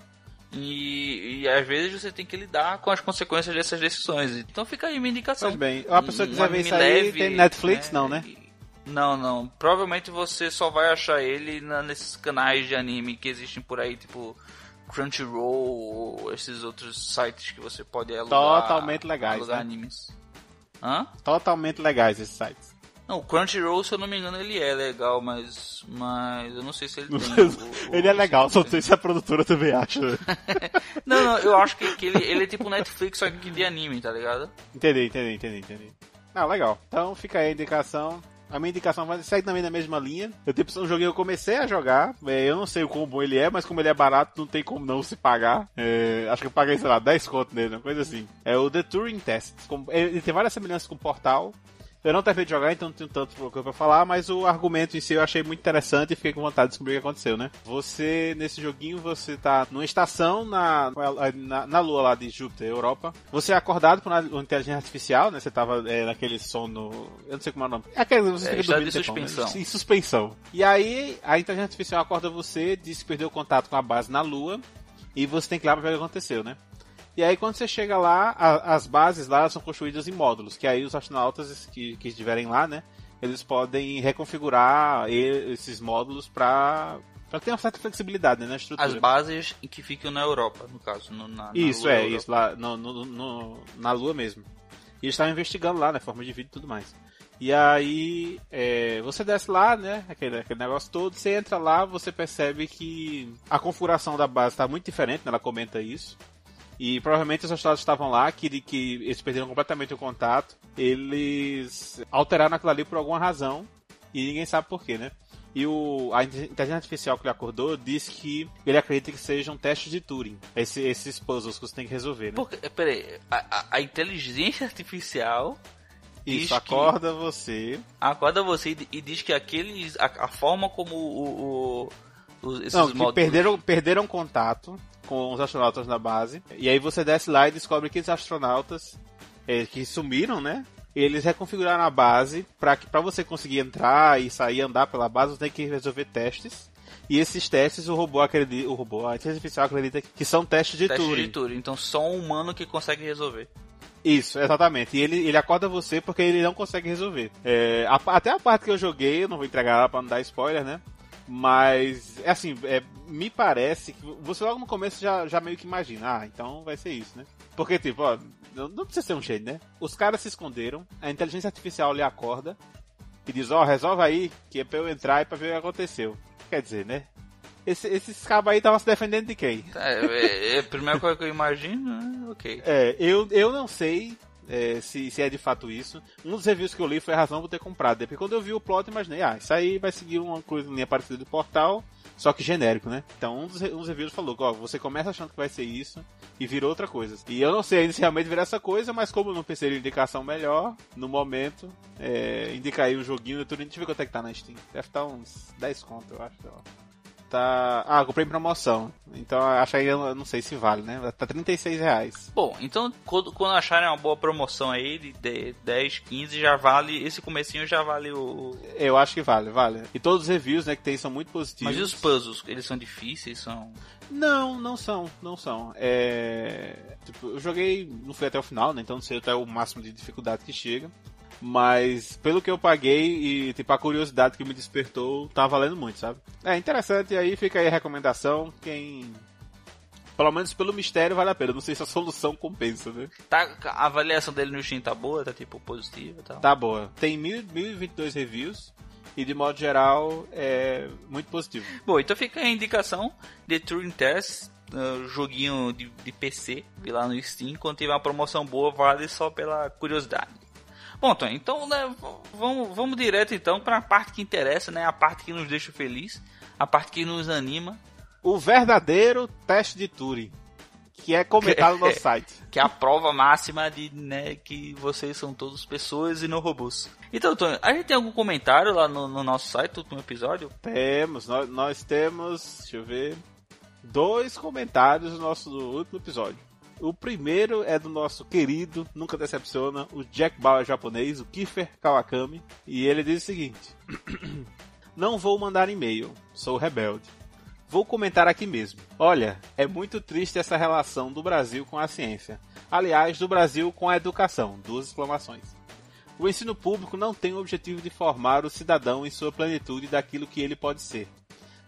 e, e, às vezes você tem que lidar com as consequências dessas decisões. Então fica aí minha indicação. Pois bem, a pessoa que quiser ver isso aí, tem Netflix, né? não, né? Não, não. Provavelmente você só vai achar ele na, nesses canais de anime que existem por aí, tipo Crunchyroll ou esses outros sites que você pode alugar. Totalmente legais. Alugar né? animes. Hã? Totalmente legais esses sites. Não, o Crunchyroll, se eu não me engano, ele é legal, mas. Mas eu não sei se ele tem. o, ele é legal, só não sei se a produtora também acha. não, não, eu acho que, que ele, ele é tipo Netflix, só que de anime, tá ligado? Entendi, entendi, entendi, entendi. Ah, legal. Então fica aí a indicação. A minha indicação vai segue também na mesma linha. Eu tipo, um joguinho que eu comecei a jogar. É, eu não sei o quão bom ele é, mas como ele é barato, não tem como não se pagar. É, acho que eu paguei, sei lá, 10 conto nele, uma coisa assim. É o The Turing Test. Ele tem várias semelhanças com o Portal. Eu não terminei de jogar, então não tenho tanto pra falar, mas o argumento em si eu achei muito interessante e fiquei com vontade de descobrir o que aconteceu, né? Você, nesse joguinho, você tá numa estação na, na, na lua lá de Júpiter, Europa. Você é acordado por uma inteligência artificial, né? Você tava é, naquele sono. Eu não sei como é o nome. É aquele você é, fica de suspensão. Né? Em suspensão. E aí, a inteligência artificial acorda você, diz que perdeu o contato com a base na lua. E você tem que ir lá pra ver o que aconteceu, né? E aí quando você chega lá, a, as bases lá são construídas em módulos, que aí os astronautas que, que estiverem lá, né, eles podem reconfigurar esses módulos para para ter uma certa flexibilidade né, na estrutura. As bases que ficam na Europa, no caso, no, na, na Isso, Lua é, isso, lá no, no, no, na Lua mesmo. E eles estavam investigando lá, né, forma de vida e tudo mais. E aí, é, você desce lá, né? Aquele, aquele negócio todo. Você entra lá, você percebe que a configuração da base está muito diferente, né, ela comenta isso. E provavelmente os astronautas estavam lá, que, que eles perderam completamente o contato. Eles alteraram aquilo ali por alguma razão. E ninguém sabe porquê, né? E o, a inteligência artificial que ele acordou disse que ele acredita que sejam testes de Turing. Esse, esses puzzles que você tem que resolver, né? Porque, peraí, a, a, a inteligência artificial isso, acorda que, você. Acorda você e, e, diz que aqueles. A, a forma como o. o, esses Não, que módulos... perderam, perderam contato com os astronautas na base. E aí você desce lá e descobre que os astronautas é, que sumiram, né? Eles reconfiguraram a base para que para você conseguir entrar e sair andar pela base, você tem que resolver testes. E esses testes o robô acredita, o robô, a inteligência artificial acredita que são testes de testes Turing. de Turing, então só um humano que consegue resolver. Isso, exatamente. E ele, ele acorda você porque ele não consegue resolver. É, a, até a parte que eu joguei, eu não vou entregar ela pra não dar spoiler, né? Mas, é assim, é, me parece que você logo no começo já, já meio que imagina, ah, então vai ser isso, né? Porque, tipo, ó, não, não precisa ser um jeito, né? Os caras se esconderam, a inteligência artificial lhe acorda e diz, ó, oh, resolve aí, que é pra eu entrar e pra ver o que aconteceu. Quer dizer, né? Esse, esses cabos aí estavam se defendendo de quem? É, é, é, a primeira coisa que eu imagino, né? ok. É, eu, eu não sei é, se, se é de fato isso. Um dos reviews que eu li foi a razão por ter comprado. Depois quando eu vi o plot, imaginei, ah, isso aí vai seguir uma coisa linha parecida do portal, só que genérico, né? Então um dos, um dos reviews falou, ó, você começa achando que vai ser isso e virou outra coisa. E eu não sei ainda se realmente virá essa coisa, mas como eu não pensei em indicação melhor, no momento, é, indica aí o joguinho, eu tô, deixa eu ver quanto é que tá na Steam. Deve estar uns 10 conto, eu acho. Tá. Ah, comprei em promoção. Então acho aí, eu não sei se vale, né? Tá 36 reais. Bom, então quando, quando acharem uma boa promoção aí de 10, 15, já vale. Esse comecinho já vale o. Eu acho que vale, vale. E todos os reviews né, que tem são muito positivos. Mas e os puzzles? Eles são difíceis? São. Não, não são, não são. É. Tipo, eu joguei, não fui até o final, né? Então não sei até o máximo de dificuldade que chega. Mas pelo que eu paguei e tipo a curiosidade que me despertou, tá valendo muito, sabe? É interessante, aí fica aí a recomendação. Quem. Pelo menos pelo mistério vale a pena. Não sei se a solução compensa, né? Tá, a avaliação dele no Steam tá boa, tá tipo positiva e tal. Tá boa. Tem 1022 reviews e de modo geral é muito positivo. Bom, então fica a indicação de Turing Test, uh, joguinho de, de PC, lá no Steam, quando tiver uma promoção boa, vale só pela curiosidade. Bom, Tony, então né, vamos, vamos direto então para a parte que interessa, né? A parte que nos deixa feliz, a parte que nos anima. O verdadeiro teste de Turing, que é comentado no site. Que é a prova máxima de né, que vocês são todos pessoas e não robôs. Então, Tony, a gente tem algum comentário lá no, no nosso site, no último episódio? Temos, nós, nós temos, deixa eu ver, dois comentários no nosso último episódio. O primeiro é do nosso querido, nunca decepciona, o Jack Bauer japonês, o Kiefer Kawakami. E ele diz o seguinte: Não vou mandar e-mail, sou rebelde. Vou comentar aqui mesmo. Olha, é muito triste essa relação do Brasil com a ciência. Aliás, do Brasil com a educação. Duas exclamações. O ensino público não tem o objetivo de formar o cidadão em sua plenitude daquilo que ele pode ser.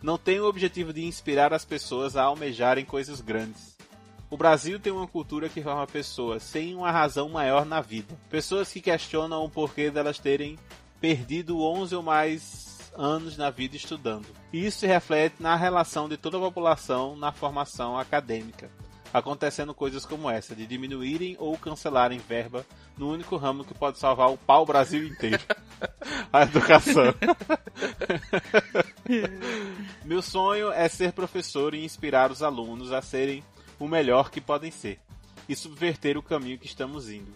Não tem o objetivo de inspirar as pessoas a almejarem coisas grandes. O Brasil tem uma cultura que forma pessoas sem uma razão maior na vida. Pessoas que questionam o porquê delas terem perdido 11 ou mais anos na vida estudando. E isso se reflete na relação de toda a população na formação acadêmica. Acontecendo coisas como essa, de diminuírem ou cancelarem verba no único ramo que pode salvar o pau Brasil inteiro. a educação. Meu sonho é ser professor e inspirar os alunos a serem o melhor que podem ser e subverter o caminho que estamos indo.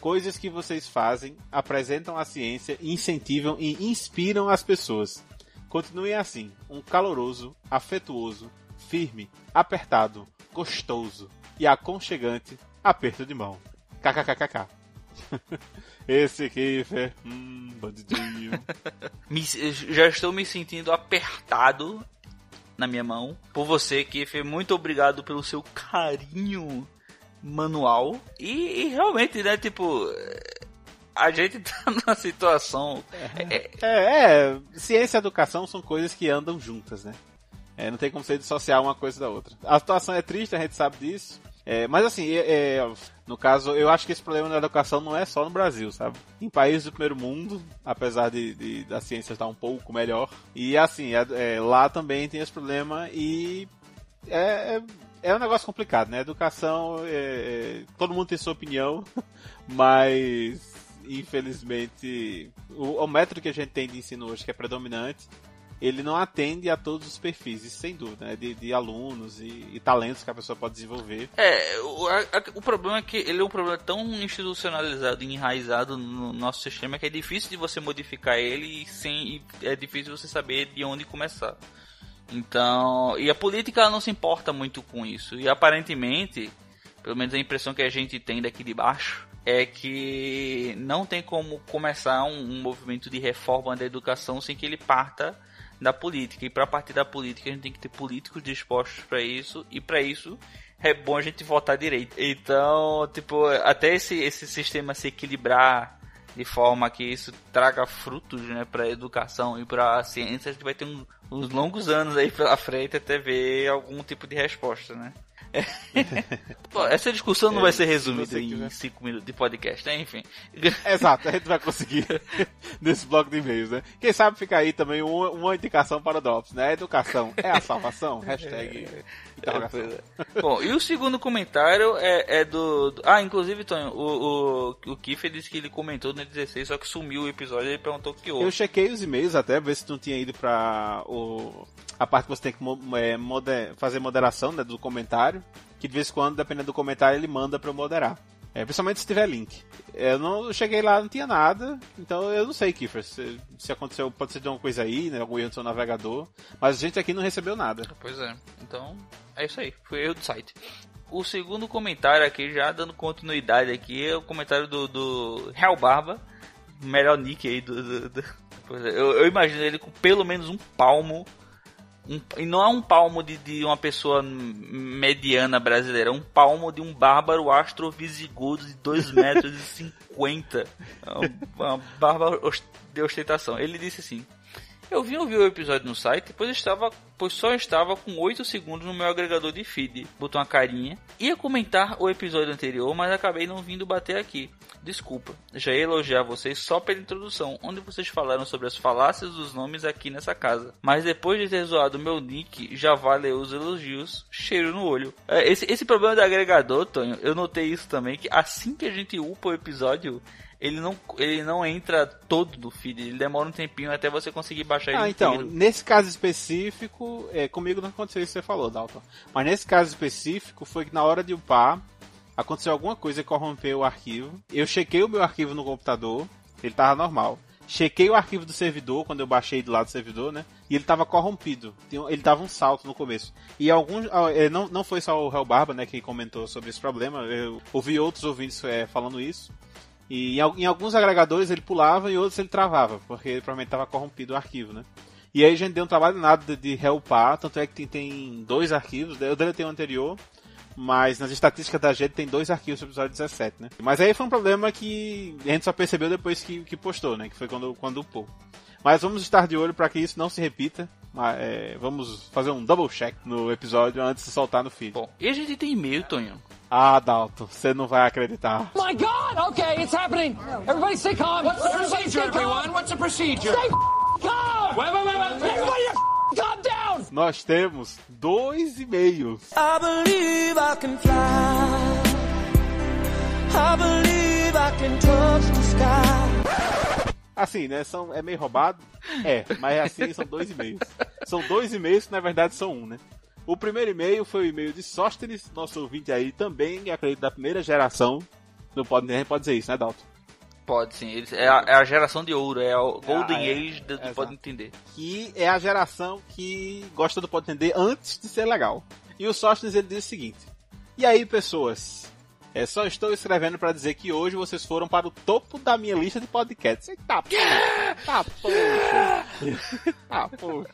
Coisas que vocês fazem, apresentam a ciência, incentivam e inspiram as pessoas. Continuem assim, um caloroso, afetuoso, firme, apertado, gostoso e aconchegante aperto de mão. KKKKK. Esse Kiefer, hum, bandidinho. já estou me sentindo apertado na minha mão. Por você, Kiefer, muito obrigado pelo seu carinho manual. E, e realmente, né, tipo a gente tá numa situação. É, é, é, ciência e educação são coisas que andam juntas, né? É, não tem como você dissociar uma coisa da outra. A situação é triste, a gente sabe disso. É, mas assim, é, é, no caso, eu acho que esse problema da educação não é só no Brasil, sabe? Em países do primeiro mundo, apesar de, de da ciência estar um pouco melhor, e assim, é, é, lá também tem esse problema e é, é um negócio complicado, né? Educação, todo mundo tem sua opinião, mas infelizmente o, o método que a gente tem de ensino hoje que é predominante ele não atende a todos os perfis, isso sem dúvida, né? de, de, alunos e, e, talentos que a pessoa pode desenvolver. É, o, a, o problema é que ele é um problema tão institucionalizado e enraizado no nosso sistema que é difícil de você modificar ele sem, e é difícil você saber de onde começar. Então, e a política não se importa muito com isso. E aparentemente, pelo menos a impressão que a gente tem daqui de baixo, é que não tem como começar um, um movimento de reforma da educação sem que ele parta da política. E para partir da política a gente tem que ter políticos dispostos para isso e para isso é bom a gente votar direito. Então, tipo, até esse, esse sistema se equilibrar de forma que isso traga frutos né, para a educação e para a ciência, a gente vai ter um, uns longos anos aí pela frente até ver algum tipo de resposta, né? Pô, essa discussão não é, vai ser resumida em 5 minutos de podcast, né? Enfim. Exato, a gente vai conseguir nesse bloco de e-mails, né? Quem sabe fica aí também uma, uma indicação para o Drops, né? Educação é a salvação? Hashtag. É, Bom, e o segundo comentário é, é do, do, Ah, inclusive, Tonho, o, o, o Kiffer disse que ele comentou no 16, só que sumiu o episódio e ele perguntou o que houve. Eu chequei os e-mails até, ver se não tinha ido para o a parte que você tem que é, moder, fazer moderação né, do comentário, que de vez em quando, dependendo do comentário, ele manda para eu moderar. É, principalmente se tiver link. Eu não cheguei lá, não tinha nada, então eu não sei, Kiffer, se, se aconteceu, pode ser de uma coisa aí, né, algum erro no seu navegador, mas a gente aqui não recebeu nada. Pois é, então é isso aí, foi erro do site. O segundo comentário aqui, já dando continuidade aqui, é o comentário do, do Real Barba, melhor nick aí do... do, do... É, eu, eu imagino ele com pelo menos um palmo um, e não é um palmo de, de uma pessoa mediana brasileira, é um palmo de um bárbaro astrovisigodo de 2 metros e 50. É uma bárbara de ostentação. Ele disse assim: eu vim ouvir o episódio no site, pois estava, pois só estava com 8 segundos no meu agregador de feed. Botou uma carinha. Ia comentar o episódio anterior, mas acabei não vindo bater aqui. Desculpa. Já ia elogiar vocês só pela introdução, onde vocês falaram sobre as falácias dos nomes aqui nessa casa. Mas depois de ter zoado meu nick, já vale os elogios, cheiro no olho. É, esse, esse problema do agregador, Tonho, eu notei isso também, que assim que a gente upa o episódio, ele não, ele não entra todo do feed, ele demora um tempinho até você conseguir baixar ele ah, então, inteiro. nesse caso específico, é, comigo não aconteceu isso que você falou, Dalton. Mas nesse caso específico, foi que na hora de upar, aconteceu alguma coisa que corrompeu o arquivo. Eu chequei o meu arquivo no computador, ele tava normal. Chequei o arquivo do servidor, quando eu baixei do lado do servidor, né? E ele tava corrompido. Ele dava um salto no começo. E alguns. Ah, é, não, não foi só o Hell Barba, né, que comentou sobre esse problema. Eu ouvi outros ouvintes é, falando isso. E em, em, alguns agregadores ele pulava e outros ele travava, porque provavelmente estava corrompido o arquivo, né? E aí a gente deu um trabalho nada de, de reupar, tanto é que tem, tem dois arquivos, eu deletei o anterior, mas nas estatísticas da gente tem dois arquivos do episódio 17, né? Mas aí foi um problema que a gente só percebeu depois que, que postou, né? Que foi quando, quando upou. Mas vamos estar de olho para que isso não se repita. É, vamos fazer um double check no episódio antes de soltar no feed. Bom, e a gente tem e-mail, Tonho? Ah, Dalton, você não vai acreditar. My God! Okay, it's happening. Everybody stay calm. What's the procedure, everyone? What's the procedure? Stay calm. Wait, wait, wait, wait. Everybody calm down. Nós temos dois e-mails. I believe I can fly. I believe I can touch the sky. Assim, né? São, é meio roubado. É, mas assim são dois e-mails. São dois e-mails que na verdade são um, né? O primeiro e-mail foi o e-mail de Sóstenes, nosso ouvinte aí também, acredito, da primeira geração. Não pode, nem pode dizer isso, né, Dalton? Pode sim, é a, é a geração de ouro, é o Golden ah, é, Age do, do Pode Entender. Que é a geração que gosta do Pode Entender antes de ser legal. E o Sóstenes ele diz o seguinte: E aí, pessoas? É, só estou escrevendo para dizer que hoje vocês foram para o topo da minha lista de podcasts. Eita, yeah! tá, poxa. tá, poxa.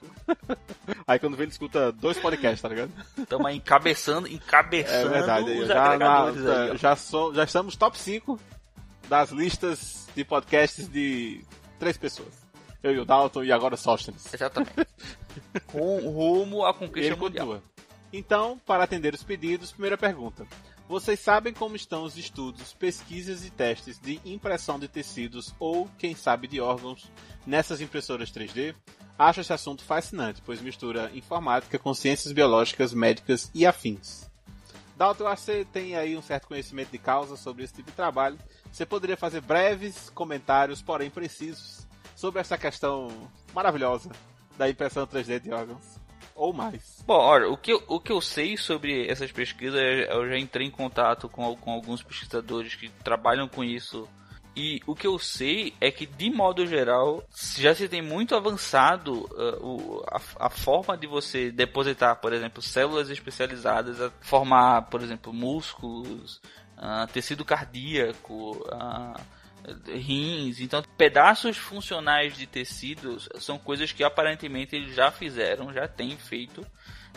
Aí quando vem ele escuta dois podcasts, tá ligado? Estamos encabeçando, encabeçando é verdade, já, na, aí, já, so, já estamos top 5 das listas de podcasts de três pessoas. Eu e o Dalton e agora o Sóstenes. Exatamente. Com rumo à conquista ele mundial. Continua. Então, para atender os pedidos, primeira pergunta. Vocês sabem como estão os estudos, pesquisas e testes de impressão de tecidos ou, quem sabe, de órgãos nessas impressoras 3D? Acho esse assunto fascinante, pois mistura informática com ciências biológicas, médicas e afins. Dalton, eu acho que você tem aí um certo conhecimento de causa sobre esse tipo de trabalho. Você poderia fazer breves comentários, porém precisos, sobre essa questão maravilhosa da impressão 3D de órgãos? Ou mais. Bom, olha, o que, eu, o que eu sei sobre essas pesquisas, eu já entrei em contato com, com alguns pesquisadores que trabalham com isso. E o que eu sei é que, de modo geral, já se tem muito avançado uh, o, a, a, forma de você depositar, por exemplo, células especializadas a formar, por exemplo, músculos, uh, tecido cardíaco, uh, rins. Então, pedaços funcionais de tecidos são coisas que aparentemente eles já fizeram, já têm feito.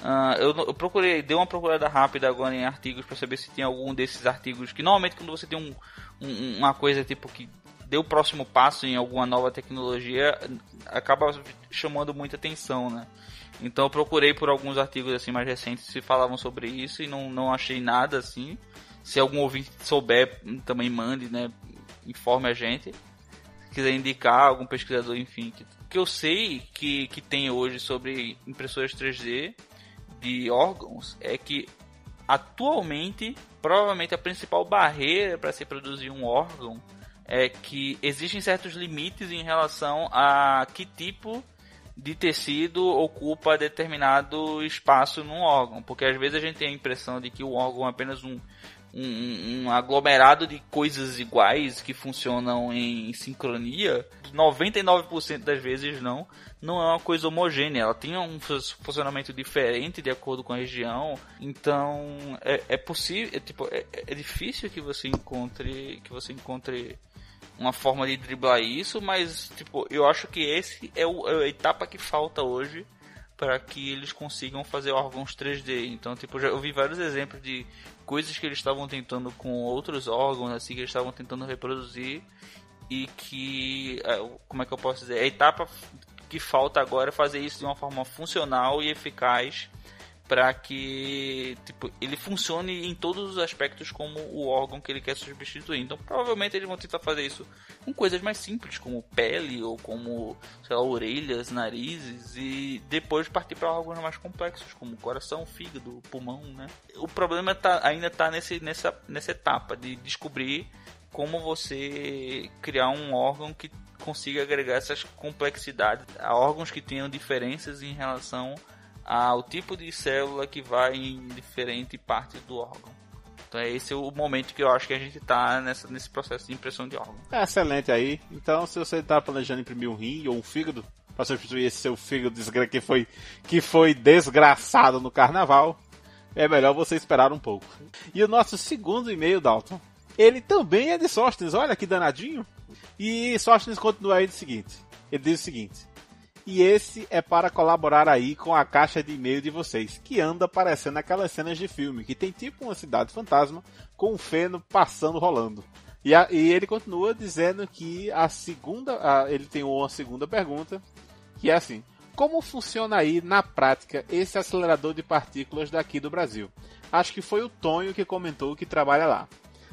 Uh, eu, eu, procurei, dei uma procurada rápida agora em artigos para saber se tem algum desses artigos que normalmente quando você tem um, um, uma coisa tipo que deu o próximo passo em alguma nova tecnologia acaba chamando muita atenção, né? Então eu procurei por alguns artigos assim mais recentes que falavam sobre isso e não, não achei nada assim. Se algum ouvinte souber, também mande, né? Informe a gente. Se quiser indicar algum pesquisador, enfim. Que, que eu sei que, que tem hoje sobre impressoras 3D de órgãos é que atualmente, provavelmente a principal barreira para se produzir um órgão é que existem certos limites em relação a que tipo de tecido ocupa determinado espaço num órgão, porque às vezes a gente tem a impressão de que o órgão é apenas um, um, um aglomerado de coisas iguais que funcionam em sincronia. 99% das vezes não, não é uma coisa homogênea, ela tem um funcionamento diferente de acordo com a região, então é, é possível, é, tipo, é, é difícil que você encontre que você encontre uma forma de driblar isso, mas tipo, eu acho que esse é, o, é a etapa que falta hoje para que eles consigam fazer órgãos 3D. Então, tipo, eu vi vários exemplos de coisas que eles estavam tentando com outros órgãos, assim, que eles estavam tentando reproduzir e que, é, como é que eu posso dizer, a etapa que falta agora é fazer isso de uma forma funcional e eficaz para que tipo, ele funcione em todos os aspectos como o órgão que ele quer substituir. Então, provavelmente eles vão tentar fazer isso com coisas mais simples, como pele ou como, sei lá, orelhas, narizes e depois partir para órgãos mais complexos, como coração, fígado, pulmão, né? O problema tá, ainda está nesse, nessa, nessa etapa de descobrir como você criar um órgão que consiga agregar essas complexidades a órgãos que tenham diferenças em relação ao tipo de célula que vai em diferente parte do órgão. Então é esse o momento que eu acho que a gente está nesse processo de impressão de órgão. É excelente aí. Então se você está planejando imprimir um rim ou um fígado para substituir esse seu fígado que foi, que foi desgraçado no carnaval, é melhor você esperar um pouco. E o nosso segundo e-mail, Dalton, ele também é de Sóstenes, olha que danadinho. E Sóstenes continua aí do seguinte: ele diz o seguinte. E esse é para colaborar aí com a caixa de e-mail de vocês, que anda aparecendo aquelas cenas de filme, que tem tipo uma cidade fantasma com um feno passando rolando. E, a, e ele continua dizendo que a segunda. A, ele tem uma segunda pergunta, que é assim: Como funciona aí na prática esse acelerador de partículas daqui do Brasil? Acho que foi o Tonho que comentou que trabalha lá.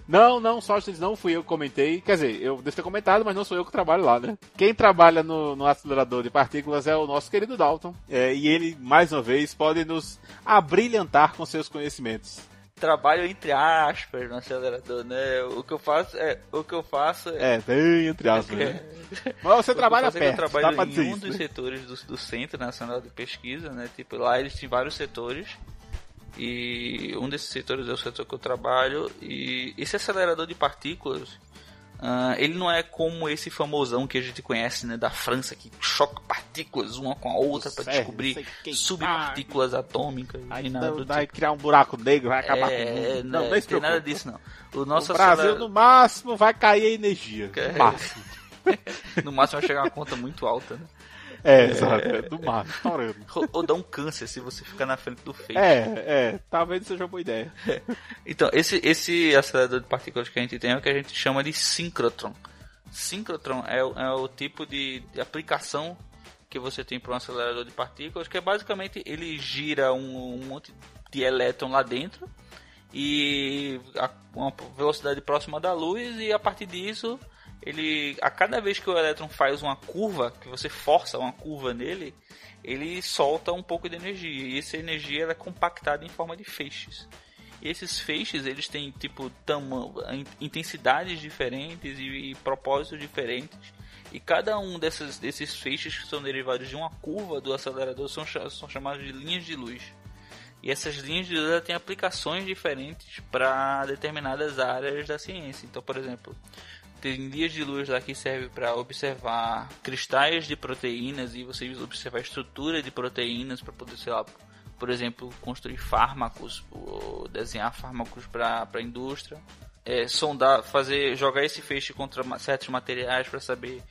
Não, não, Sóstenes não fui eu que comentei. Quer dizer, eu devo ter comentado, mas não sou eu que trabalho lá, né? Quem trabalha no, no acelerador de partículas é o nosso querido Dalton. É, e ele, mais uma vez, pode nos abrilhantar com seus conhecimentos trabalho entre aspas no acelerador, né? O que eu faço é. O que eu faço é. É, bem entre aspas. Né? Mas você trabalha perto. É eu trabalho em um isso, dos né? setores do, do Centro Nacional de Pesquisa, né? Tipo, lá eles têm vários setores. E um desses setores é o setor que eu trabalho. E esse acelerador de partículas, uh, ele não é como esse famosão que a gente conhece, né, da França, que choca partículas uma com a outra para descobrir subpartículas atômicas. Aí nada vai tipo. criar um buraco negro, vai acabar é, com o mundo. Não, não, não tem nada disso não. O nosso Brasil no máximo vai cair a energia. É. No máximo. no máximo vai chegar uma conta muito alta, né? É, exato, é do mar, estourando. Ou, ou dá um câncer se você ficar na frente do feixe. É, é, talvez seja uma boa ideia. É. Então, esse, esse acelerador de partículas que a gente tem é o que a gente chama de síncrotron. Síncrotron é, é o tipo de, de aplicação que você tem para um acelerador de partículas, que é basicamente ele gira um, um monte de elétron lá dentro e a uma velocidade próxima da luz e a partir disso ele a cada vez que o elétron faz uma curva, que você força uma curva nele, ele solta um pouco de energia. E essa energia é compactada em forma de feixes. E esses feixes, eles têm tipo tamanho, intensidades diferentes e, e propósitos diferentes. E cada um desses, desses feixes que são derivados de uma curva do acelerador são, são chamados de linhas de luz. E essas linhas de luz têm aplicações diferentes para determinadas áreas da ciência. Então, por exemplo, tem dias de luz lá que serve para observar cristais de proteínas e você observar a estrutura de proteínas para poder, sei lá, por exemplo, construir fármacos ou desenhar fármacos para a indústria. é, sondar, fazer, jogar esse feixe contra certos materiais para saber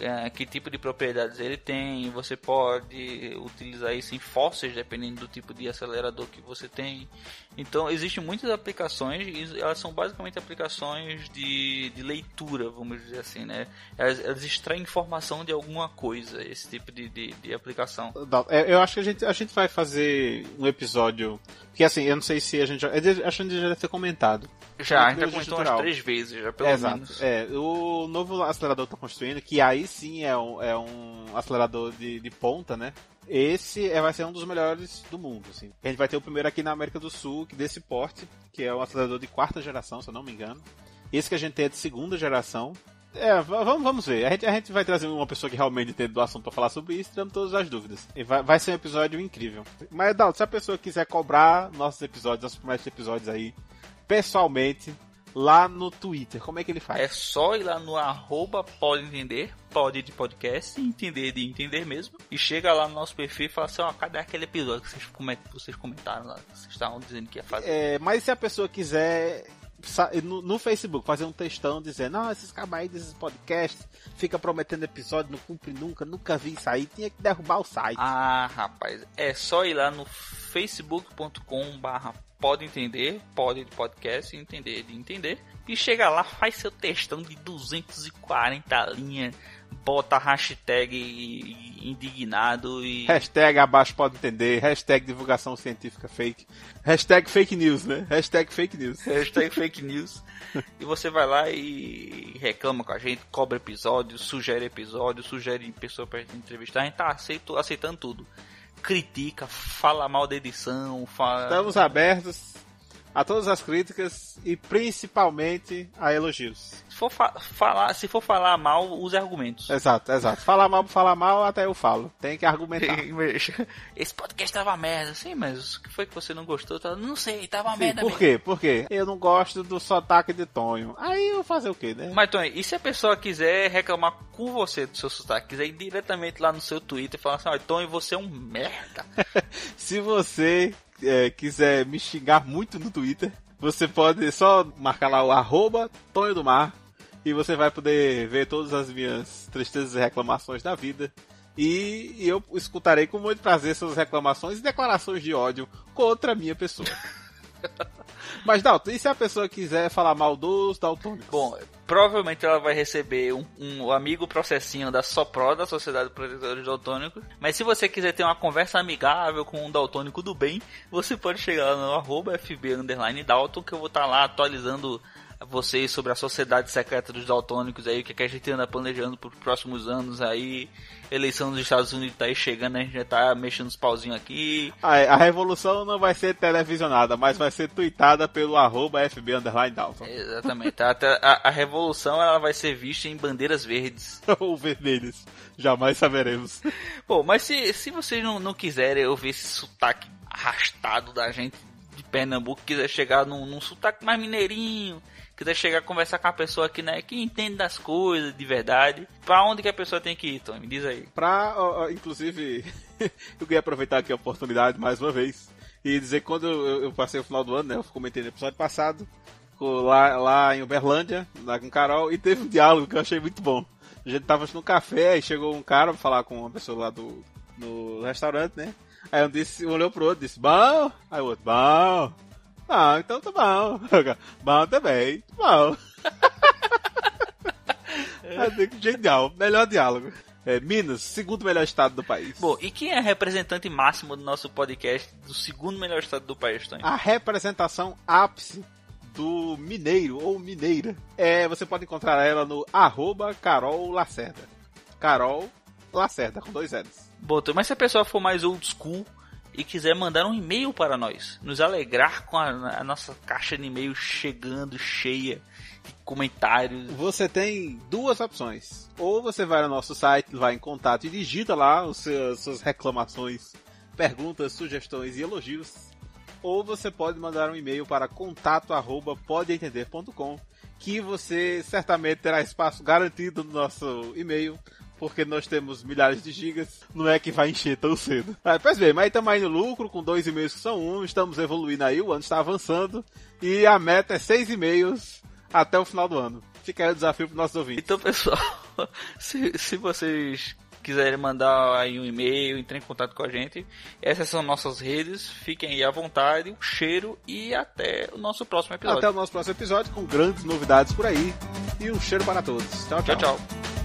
é, que tipo de propriedades ele tem. Você pode utilizar isso em fósseis, dependendo do tipo de acelerador que você tem. Então, existem muitas aplicações e elas são basicamente aplicações de, de leitura, vamos dizer assim, né? Elas, elas extraem informação de alguma coisa, esse tipo de, de, de aplicação. É, Eu acho que a gente, a gente vai fazer um episódio. Que assim, eu não sei se a gente. já- Acho que a gente já deve ter comentado. Já, a gente já comentou umas três vezes, já pelo exato. menos. É, o novo acelerador que tá construindo, que aí sim é um, é um acelerador de, de ponta, né? Esse é, vai ser um dos melhores do mundo, assim. A gente vai ter o primeiro aqui na América do Sul, desse porte, que é um acelerador de quarta geração, se eu não me engano. Esse que a gente tem é de segunda geração. É, va- vamos, vamos ver. A gente, a gente vai trazer uma pessoa que realmente entende do assunto pra falar sobre isso, tirando todas as dúvidas. E vai, vai ser um episódio incrível. Mas, Dalton, se a pessoa quiser cobrar nossos episódios, nossos primeiros episódios aí, pessoalmente, lá no Twitter, como é que ele faz? É só ir lá no arroba pode entender, pode de podcast, entender de entender mesmo. E chega lá no nosso perfil e fala assim, ó, cadê aquele episódio que vocês, coment- vocês comentaram lá? que Vocês estavam dizendo que ia fazer. É, mas se a pessoa quiser no, no Facebook fazer um textão dizendo, ah, esses aí desses podcasts fica prometendo episódio, não cumpre nunca, nunca vi isso aí, tinha que derrubar o site. Ah, rapaz, é só ir lá no facebook.com barra pode entender, pode de podcast, entender de entender. E chega lá, faz seu textão de 240 linhas, bota hashtag indignado e... Hashtag abaixo pode entender, hashtag divulgação científica fake, hashtag fake news, né? Hashtag fake news. Hashtag fake news. E você vai lá e reclama com a gente, cobra episódio, sugere episódio, sugere pessoa pra entrevistar. A gente tá aceito, aceitando tudo. Critica, fala mal da edição, fala. Estamos abertos a todas as críticas e principalmente a elogios. Se for, fa- falar, se for falar mal, use argumentos. Exato, exato. Falar mal, falar mal, até eu falo. Tem que argumentar. Esse podcast tava uma merda, sim, mas o que foi que você não gostou? Não sei, tava uma Sim, merda por mesmo. quê? Por quê? Eu não gosto do sotaque de Tonho. Aí eu vou fazer o quê, né? Mas Tony, e se a pessoa quiser reclamar com você do seu sotaque, quiser ir diretamente lá no seu Twitter e falar assim, olha, Tony, você é um merda. Se você é, quiser me xingar muito no Twitter, você pode só marcar lá o arroba Tonho do Mar e você vai poder ver todas as minhas tristezas e reclamações da vida. E, e eu escutarei com muito prazer suas reclamações e declarações de ódio contra a minha pessoa. Mas, Dalton, e se a pessoa quiser falar mal dos daltônicos? Bom, provavelmente ela vai receber um, um amigo processinho da SOPRO, da Sociedade de Protetores Daltônicos. Mas se você quiser ter uma conversa amigável com um daltônico do bem, você pode chegar lá no arroba FB underline Dalton, que eu vou estar lá atualizando vocês sobre a Sociedade Secreta dos Daltônicos aí, o que, que a gente anda planejando para os próximos anos aí. Eleição dos Estados Unidos tá aí chegando, a gente já tá mexendo os pauzinhos aqui. A, a revolução não vai ser televisionada, mas vai ser tweetada pelo arroba FB underline Dalton. Exatamente. A, a, a revolução ela vai ser vista em bandeiras verdes. Ou vermelhos. Jamais saberemos. Bom, mas se, se vocês não, não quiserem ouvir esse sotaque arrastado da gente de Pernambuco, quiser chegar num, num sotaque mais mineirinho, quiser chegar a conversar com a pessoa que, né, que entende das coisas de verdade, pra onde que a pessoa tem que ir, Tom? Me diz aí. Pra, inclusive, eu queria aproveitar aqui a oportunidade mais uma vez e dizer que quando eu, eu passei o final do ano, né, eu comentei no episódio passado, lá, lá em Uberlândia, lá com Carol, e teve um diálogo que eu achei muito bom. A gente tava no café e chegou um cara pra falar com uma pessoa lá do no restaurante, né? Aí um disse, um olhou pro outro e disse, bom? Aí o outro, bom. Ah, então tá bom. Bom também, bom. É, Genial, melhor diálogo. É, Minas, segundo melhor estado do país. Bom, e quem é representante máximo do nosso podcast do segundo melhor estado do país, Tony? a representação ápice do mineiro ou mineira. É, você pode encontrar ela no arroba Carol Lacerda. Carol Lacerda, com dois L's. Bom, mas se a pessoa for mais old school e quiser mandar um e-mail para nós, nos alegrar com a, a nossa caixa de e-mail chegando cheia de comentários, Você tem duas opções. Ou você vai no nosso site, vai em contato e digita lá os seus, suas reclamações, perguntas, sugestões e elogios. Ou você pode mandar um e-mail para contato@podeentender.com, que você certamente terá espaço garantido no nosso e-mail, porque nós temos milhares de gigas, não é que vai encher tão cedo. Ah, pois bem, mas estamos aí no lucro, com dois e-mails que são um, estamos evoluindo aí, o ano está avançando, e a meta é seis e-mails até o final do ano. Fica aí o desafio para nossos ouvintes. Então, pessoal, se, se vocês quiserem mandar aí um e-mail, entrar em contato com a gente, essas são nossas redes. Fiquem aí à vontade. Um cheiro e até o nosso próximo episódio. Até o nosso próximo episódio com grandes novidades por aí. E um cheiro para todos. tchau. tchau. tchau. tchau.